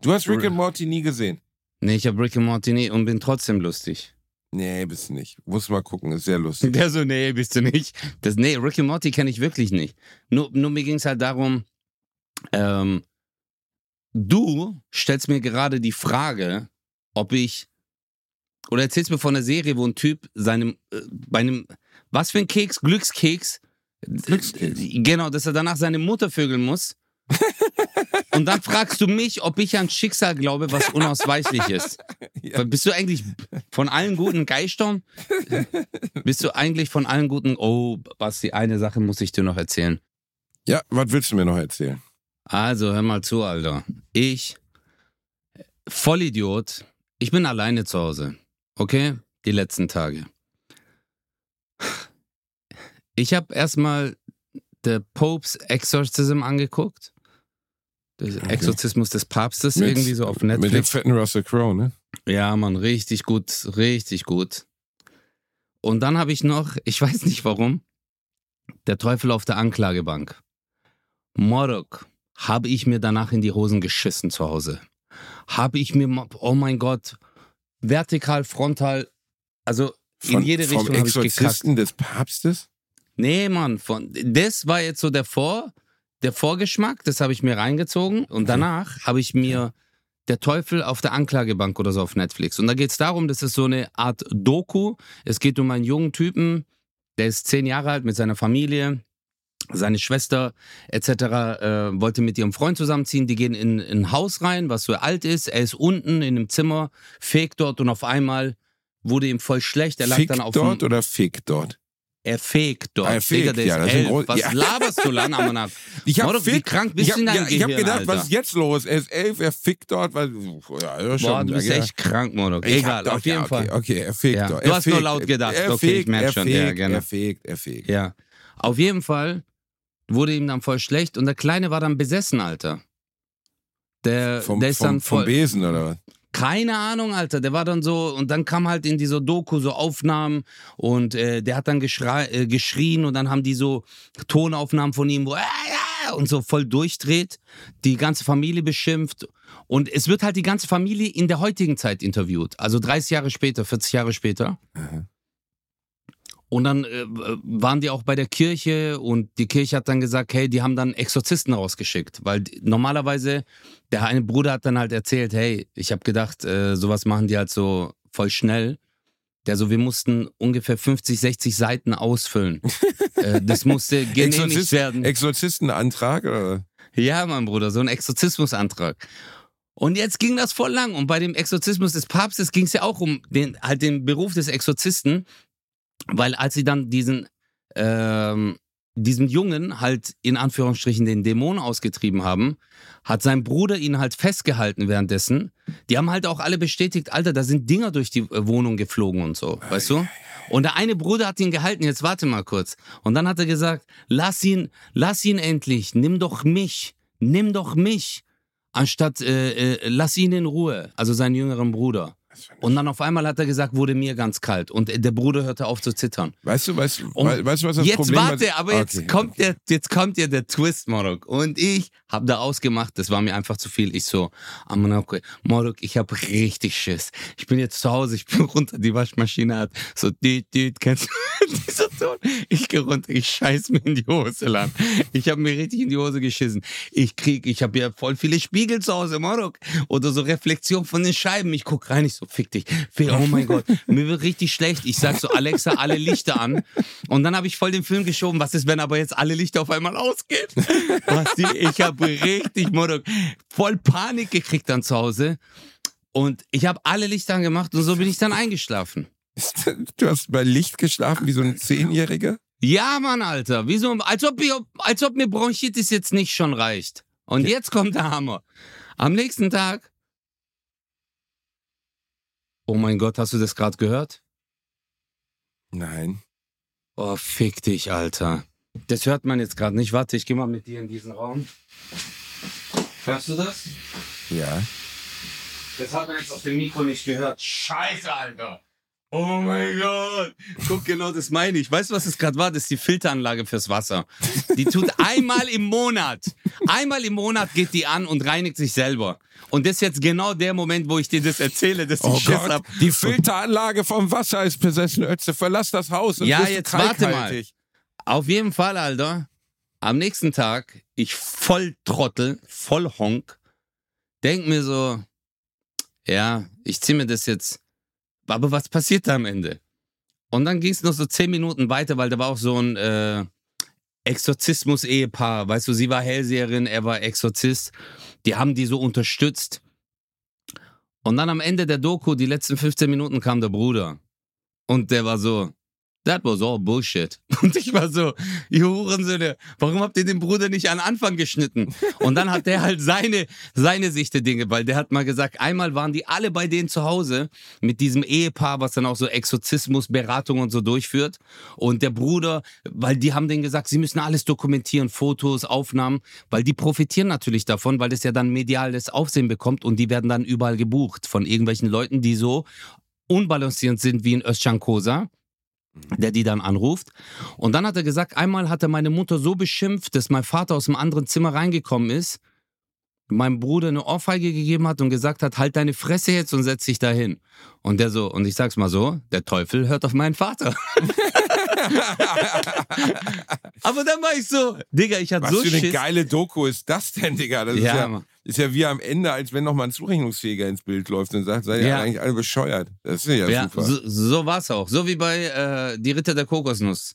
Du hast Rick and Morty nie gesehen? Nee, ich hab Rick and Morty nie und bin trotzdem lustig. Nee, bist du nicht. Muss mal gucken, ist sehr lustig. Der so, nee, bist du nicht. Das, nee, Rick and Morty kenne ich wirklich nicht. Nur, nur mir ging es halt darum, ähm, du stellst mir gerade die Frage, ob ich, oder erzählst mir von einer Serie, wo ein Typ seinem, äh, bei einem, was für ein Keks, Glückskeks, Glückskeks. genau, dass er danach seine Mutter vögeln muss. Und dann fragst du mich, ob ich an Schicksal glaube, was unausweichlich ist. Ja. Bist du eigentlich von allen guten Geistern? Bist du eigentlich von allen guten. Oh, Basti, eine Sache muss ich dir noch erzählen. Ja, was willst du mir noch erzählen? Also, hör mal zu, Alter. Ich, Vollidiot, ich bin alleine zu Hause. Okay? Die letzten Tage. Ich habe erstmal The Pope's Exorcism angeguckt. Okay. Exorzismus des Papstes, Mit- irgendwie so auf Mit dem Netflix. fetten Russell Crowe, ne? Ja, Mann, richtig gut, richtig gut. Und dann habe ich noch, ich weiß nicht warum, der Teufel auf der Anklagebank. Morok habe ich mir danach in die Hosen geschissen zu Hause. Habe ich mir, oh mein Gott, vertikal, frontal, also in jede vom Richtung gekackt. Exorzisten des Papstes? Nee, Mann, von, das war jetzt so der Vor, der Vorgeschmack, das habe ich mir reingezogen und danach habe ich mir der Teufel auf der Anklagebank oder so auf Netflix. Und da geht es darum, das ist so eine Art Doku. Es geht um einen jungen Typen, der ist zehn Jahre alt mit seiner Familie. Seine Schwester etc. Äh, wollte mit ihrem Freund zusammenziehen. Die gehen in, in ein Haus rein, was so alt ist. Er ist unten in einem Zimmer, fegt dort und auf einmal wurde ihm voll schlecht. Er lag Fick dann auf dort dem, oder Fick dort? Er fegt dort. Er fegt, Digga, der ja, ist elf. Groß- Was ja. laberst du, Lan Amanak? Ich hab Mordok, wie krank bist ich du in hab, deinem ja, ich hab gedacht, Alter? was ist jetzt los? Er ist elf, er fickt dort, weil. Ja, ja, schon, Boah, du bist ja, echt krank, hab Egal, doch- auf jeden okay, Fall. Okay, er fegt dort. Du Er hast nur fegt, laut gedacht. Er Okay, fegt, ich merk er schon. Fegt, Ja, gerne. Er fegt, er fegt. Ja. Auf jeden Fall wurde ihm dann voll schlecht und der Kleine war dann besessen, Alter. Der, Vom, der ist vom, dann vom voll. Besen oder was? Keine Ahnung, Alter. Der war dann so, und dann kam halt in dieser Doku so Aufnahmen und äh, der hat dann äh, geschrien und dann haben die so Tonaufnahmen von ihm, wo äh, und so voll durchdreht, die ganze Familie beschimpft. Und es wird halt die ganze Familie in der heutigen Zeit interviewt. Also 30 Jahre später, 40 Jahre später. Aha. Und dann äh, waren die auch bei der Kirche und die Kirche hat dann gesagt, hey, die haben dann Exorzisten rausgeschickt, weil normalerweise der eine Bruder hat dann halt erzählt, hey, ich habe gedacht, äh, sowas machen die halt so voll schnell. Der so, wir mussten ungefähr 50, 60 Seiten ausfüllen. äh, das musste genehmigt Exorzist- werden. Exorzistenantrag oder? Ja, mein Bruder, so ein Exorzismusantrag. Und jetzt ging das voll lang. Und bei dem Exorzismus des Papstes ging es ja auch um den, halt den Beruf des Exorzisten. Weil als sie dann diesen, ähm, diesen Jungen halt in Anführungsstrichen den Dämon ausgetrieben haben, hat sein Bruder ihn halt festgehalten währenddessen. Die haben halt auch alle bestätigt, Alter, da sind Dinger durch die äh, Wohnung geflogen und so, weißt du? Und der eine Bruder hat ihn gehalten, jetzt warte mal kurz. Und dann hat er gesagt, lass ihn, lass ihn endlich, nimm doch mich, nimm doch mich, anstatt äh, äh, lass ihn in Ruhe, also seinen jüngeren Bruder. Und dann auf einmal hat er gesagt, wurde mir ganz kalt. Und der Bruder hörte auf zu zittern. Weißt du, weißt, Und wei- weißt du, was das jetzt Problem warte, ist? aber jetzt Okay. kommt der, jetzt kommt ja der Twist, Morok. Und ich habe da ausgemacht, das war mir einfach zu viel. Ich so, Amanoko, Morok, ich habe richtig Schiss. Ich bin jetzt zu Hause, ich bin runter, die Waschmaschine hat so, düt, düt, kennst du dieser Ton? Ich gehe runter, ich scheiß mir in die Hose lang. Ich habe mir richtig in die Hose geschissen. Ich krieg, ich habe ja voll viele Spiegel zu Hause, Morok. Oder so Reflexion von den Scheiben. Ich guck rein, ich so, fick dich. Oh mein Gott, mir wird richtig schlecht. Ich sag so, Alexa, alle Lichter an. Und dann habe ich voll den Film geschoben. Was ist, wenn aber jetzt alle Lichter auf einmal ausgehen? Basti, ich habe richtig, Morok, voll Panik gekriegt dann zu Hause. Und ich habe alle Lichter angemacht und so bin ich dann eingeschlafen. Du hast bei Licht geschlafen wie so ein Zehnjähriger? Ja, Mann, Alter. Wieso? Als ob, ich, als ob mir Bronchitis jetzt nicht schon reicht. Und jetzt kommt der Hammer. Am nächsten Tag. Oh mein Gott, hast du das gerade gehört? Nein. Oh, fick dich, Alter. Das hört man jetzt gerade nicht. Warte, ich gehe mal mit dir in diesen Raum. Hörst du das? Ja. Das hat man jetzt auf dem Mikro nicht gehört. Scheiße, Alter. Oh mein Gott. Guck, genau das meine ich. Weißt du, was es gerade war? Das ist die Filteranlage fürs Wasser. Die tut einmal im Monat. Einmal im Monat geht die an und reinigt sich selber. Und das ist jetzt genau der Moment, wo ich dir das erzähle, dass ich Oh Schiss Gott, hab. die Filteranlage vom Wasser ist besessen, Ötze. Verlass das Haus und Ja, jetzt warte mal. Auf jeden Fall, Alter. Am nächsten Tag, ich voll Trottel, voll Honk, denk mir so, ja, ich zieh mir das jetzt. Aber was passiert da am Ende? Und dann ging es noch so zehn Minuten weiter, weil da war auch so ein äh, Exorzismus-Ehepaar. Weißt du, sie war Hellseherin, er war Exorzist. Die haben die so unterstützt. Und dann am Ende der Doku, die letzten 15 Minuten, kam der Bruder. Und der war so, that was all bullshit. Und ich war so, ihr Hurensöhne, warum habt ihr den Bruder nicht an Anfang geschnitten? Und dann hat der halt seine, seine Sicht der Dinge, weil der hat mal gesagt, einmal waren die alle bei denen zu Hause mit diesem Ehepaar, was dann auch so Exorzismus, Beratung und so durchführt. Und der Bruder, weil die haben denen gesagt, sie müssen alles dokumentieren, Fotos, Aufnahmen, weil die profitieren natürlich davon, weil das ja dann mediales Aufsehen bekommt und die werden dann überall gebucht von irgendwelchen Leuten, die so unbalancierend sind wie in Özcan Kosa der die dann anruft. Und dann hat er gesagt, einmal hat er meine Mutter so beschimpft, dass mein Vater aus dem anderen Zimmer reingekommen ist, meinem Bruder eine Ohrfeige gegeben hat und gesagt hat, halt deine Fresse jetzt und setz dich dahin. Und der so, und ich sag's mal so, der Teufel hört auf meinen Vater. Aber dann war ich so, Digga, ich hatte Was so für eine Schiss. geile Doku ist das denn, Digga? Das ist, Ja, ja, Mann. Ist ja wie am Ende, als wenn nochmal ein Zurechnungsfähiger ins Bild läuft und sagt, seid ihr Ja. eigentlich alle bescheuert. Das ist ja, Ja, super. so, so war's auch. So wie bei äh, Die Ritter der Kokosnuss.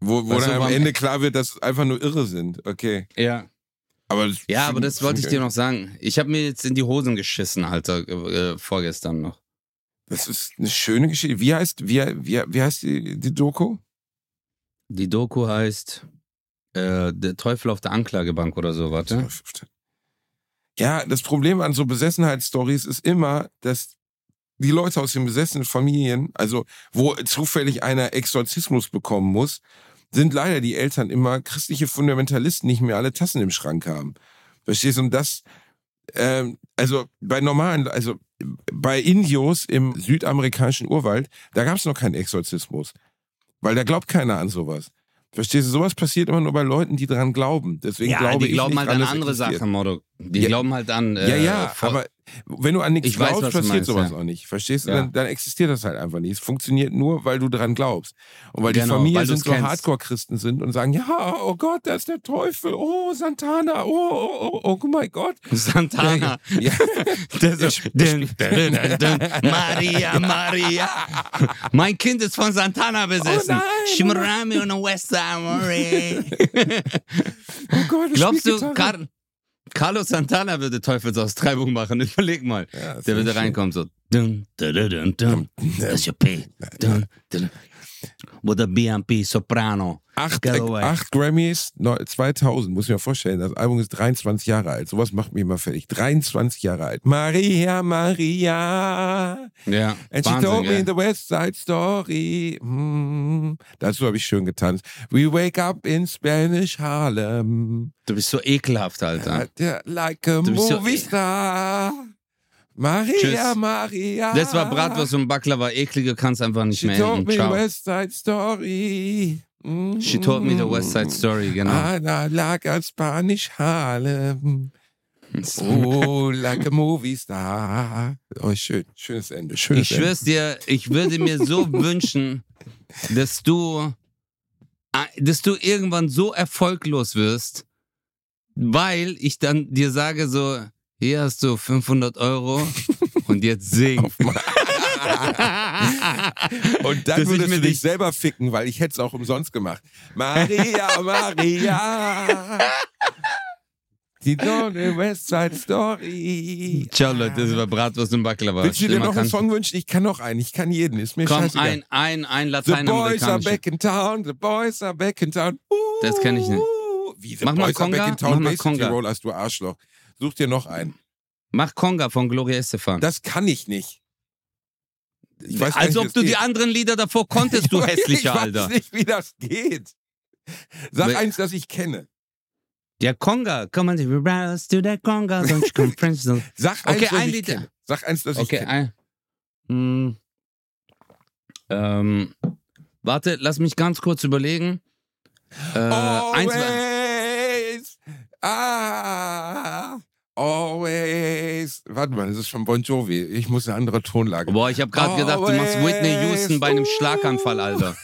wo wo weißt dann am Ende klar wird, dass es einfach nur irre sind. Okay. Ja. Aber das Ja, aber das wollte ich dir noch sagen. Ich habe mir jetzt in die Hosen geschissen, Alter, äh, vorgestern noch. Das ist eine schöne Geschichte. Wie heißt, wie, wie, wie heißt die, die Doku? Die Doku heißt äh, Der Teufel auf der Anklagebank oder so, warte. Ja, das Problem an so Besessenheitsstories ist immer, dass die Leute aus den besessenen Familien, also wo zufällig einer Exorzismus bekommen muss, sind leider die Eltern immer christliche Fundamentalisten, nicht mehr alle Tassen im Schrank haben. Verstehst du? Und das, ähm, also bei normalen, also bei Indios im südamerikanischen Urwald, da gab es noch keinen Exorzismus. Weil da glaubt keiner an sowas. Verstehst du? Sowas passiert immer nur bei Leuten, die dran glauben. Deswegen ja, glaube die ich glauben nicht halt an andere. Sachen, Motto. Die Ja. glauben halt an. Ja, Äh, ja, voll- aber wenn du an nichts Ich weiß, glaubst, du passiert meinst, sowas ja. auch nicht. Verstehst du? Ja. Dann, dann existiert das halt einfach nicht. Es funktioniert nur, weil du dran glaubst. Und weil die Genau, Familien weil du's sind so. Hardcore-Christen sind und sagen, ja, oh Gott, da ist der Teufel, oh, Santana, oh, oh, oh, oh my Gott. Santana. Ja, Der so, dun, dun, dun, Maria, Maria. Mein Kind ist von Santana besessen. Oh nein, Shimrami the West Maria. oh Gott, Glaubst du, Gitarre. Car Carlos Santana würde Teufelsaustreibung machen? Überleg mal. Ja, Der würde reinkommen so. Dun, dun, dun, dun, dun. Das ist your P. Dun, dun. With a BMP Soprano. Acht, acht Grammys, neu- 2000, muss ich mir vorstellen. Das Album ist 23 Jahre alt. Sowas macht mich immer fertig. 23 Jahre alt. Maria, Maria. Ja, And she Wahnsinn, told me gell? the West Side Story. Mm. Dazu habe ich schön getanzt. We wake up in Spanish Harlem. Du bist so ekelhaft, Alter. Like a bist so- movie star. Maria, Tschüss. Maria. Das war Bratwurst und Baklava. Eklige kannst einfach nicht She mehr told enden. me Ciao. West Side Story. Mm. She told me the West Side Story, genau. Ah, like a Spanish Harlem. Oh, like a movie star. Oh, schön. Schönes Ende. Schönes Ich schwör's dir, ich würde mir so wünschen, dass du, dass du irgendwann so erfolglos wirst, weil ich dann dir sage so, hier hast du 500 Euro und jetzt sing. Und dann ich würdest du dich nicht- selber ficken, weil ich hätte es auch umsonst gemacht. Maria, Maria. Die Donny West Side Story. Ciao Leute, das war Bratwurst und Baklava. Willst du dir noch einen kann- Song wünschen? Ich kann noch einen. Ich kann jeden. Ist mir Komm, scheißegal. ein, ein, ein The boys are back in town. The boys are back in town. Uh, Das kenn ich nicht. Wie, the Mach mal boys are back in town. mach mal Conga. Rollers, du Arschloch. Such dir noch einen. Mach Conga von Gloria Estefan. Das kann ich nicht. Ich weiß Als nicht, ob du geht. die anderen Lieder davor konntest, du Ich hässlicher ich Alter. weiß nicht, wie das geht. Sag Wel- eins, das ich kenne. Ja, Conga. Come on, we rise to the Conga, don't you come French. don't- Sag eins, Okay, das ein ich Lied. kenne. Sag eins, das ich Okay, kenne. ein. Hm. Ähm, warte, lass mich ganz kurz überlegen. Äh, eins, Always. Warte mal, das ist von Bon Jovi. Ich muss eine andere Tonlage. boah, ich habe gerade gedacht, du machst Whitney Houston bei einem Schlaganfall, Alter.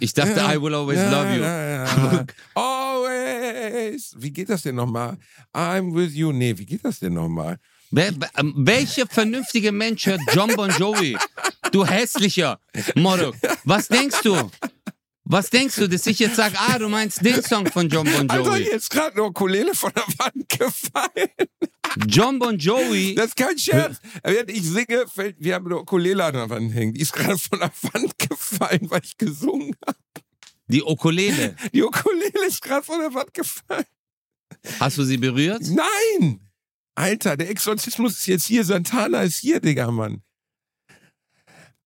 Ich dachte, I will always love you. Always. Wie geht das denn nochmal? I'm with you. Nee, wie geht das denn nochmal? Ähm, welcher vernünftige Mensch hört John Bon Jovi? Du hässlicher Morok. Was denkst du? Was denkst du, dass ich jetzt sage, ah, du meinst den Song von John Bon Alter, Jovi? hier ist gerade eine Ukulele von der Wand gefallen. John Bon Jovi, Das ist kein Scherz. Während ich singe, fällt, wir haben eine Ukulele an der Wand hängen. Die ist gerade von der Wand gefallen, weil ich gesungen habe. die Ukulele. Die Ukulele ist gerade von der Wand gefallen. Hast du sie berührt? Nein! Alter, der Exorzismus ist jetzt hier. Santana ist hier, Digga, Mann.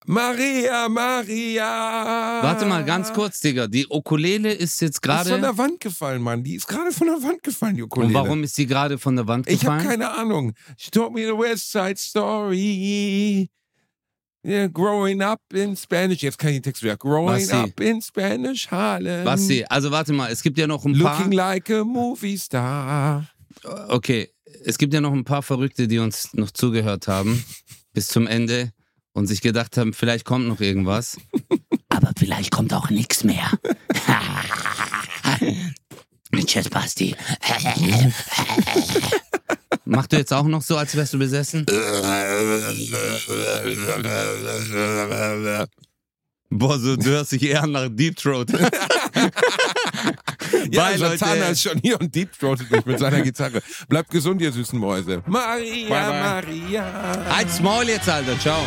Maria, Maria. Warte mal, ganz kurz, Digga. Die Ukulele ist jetzt Die ist von gerade. der Wand gefallen, Mann. Die ist gerade von der Wand gefallen, die Ukulele. Und warum ist sie gerade von der Wand Ich habe gefallen? keine Ahnung. She told me the West Side Story. Yeah, growing up in Spanish. Jetzt kann ich den Text wieder. Growing Basti. up in Spanish Harlem. Basti, also warte mal, es gibt ja noch ein Looking paar. like a movie star. Okay, es gibt ja noch ein paar Verrückte, die uns noch zugehört haben bis zum Ende und sich gedacht haben, vielleicht kommt noch irgendwas. Aber vielleicht kommt auch nichts mehr. Tschüss, Basti. Mach du jetzt auch noch so, als wärst du besessen? Boah, so, du hörst dich eher nach Deep Throat. Ja, Bye, Santana Leute. ist schon hier und deepthroatet mich mit seiner Gitarre. Bleibt gesund, ihr süßen Mäuse. Maria, Bye, bye. Maria. Halt's Maul jetzt, Alter. Ciao.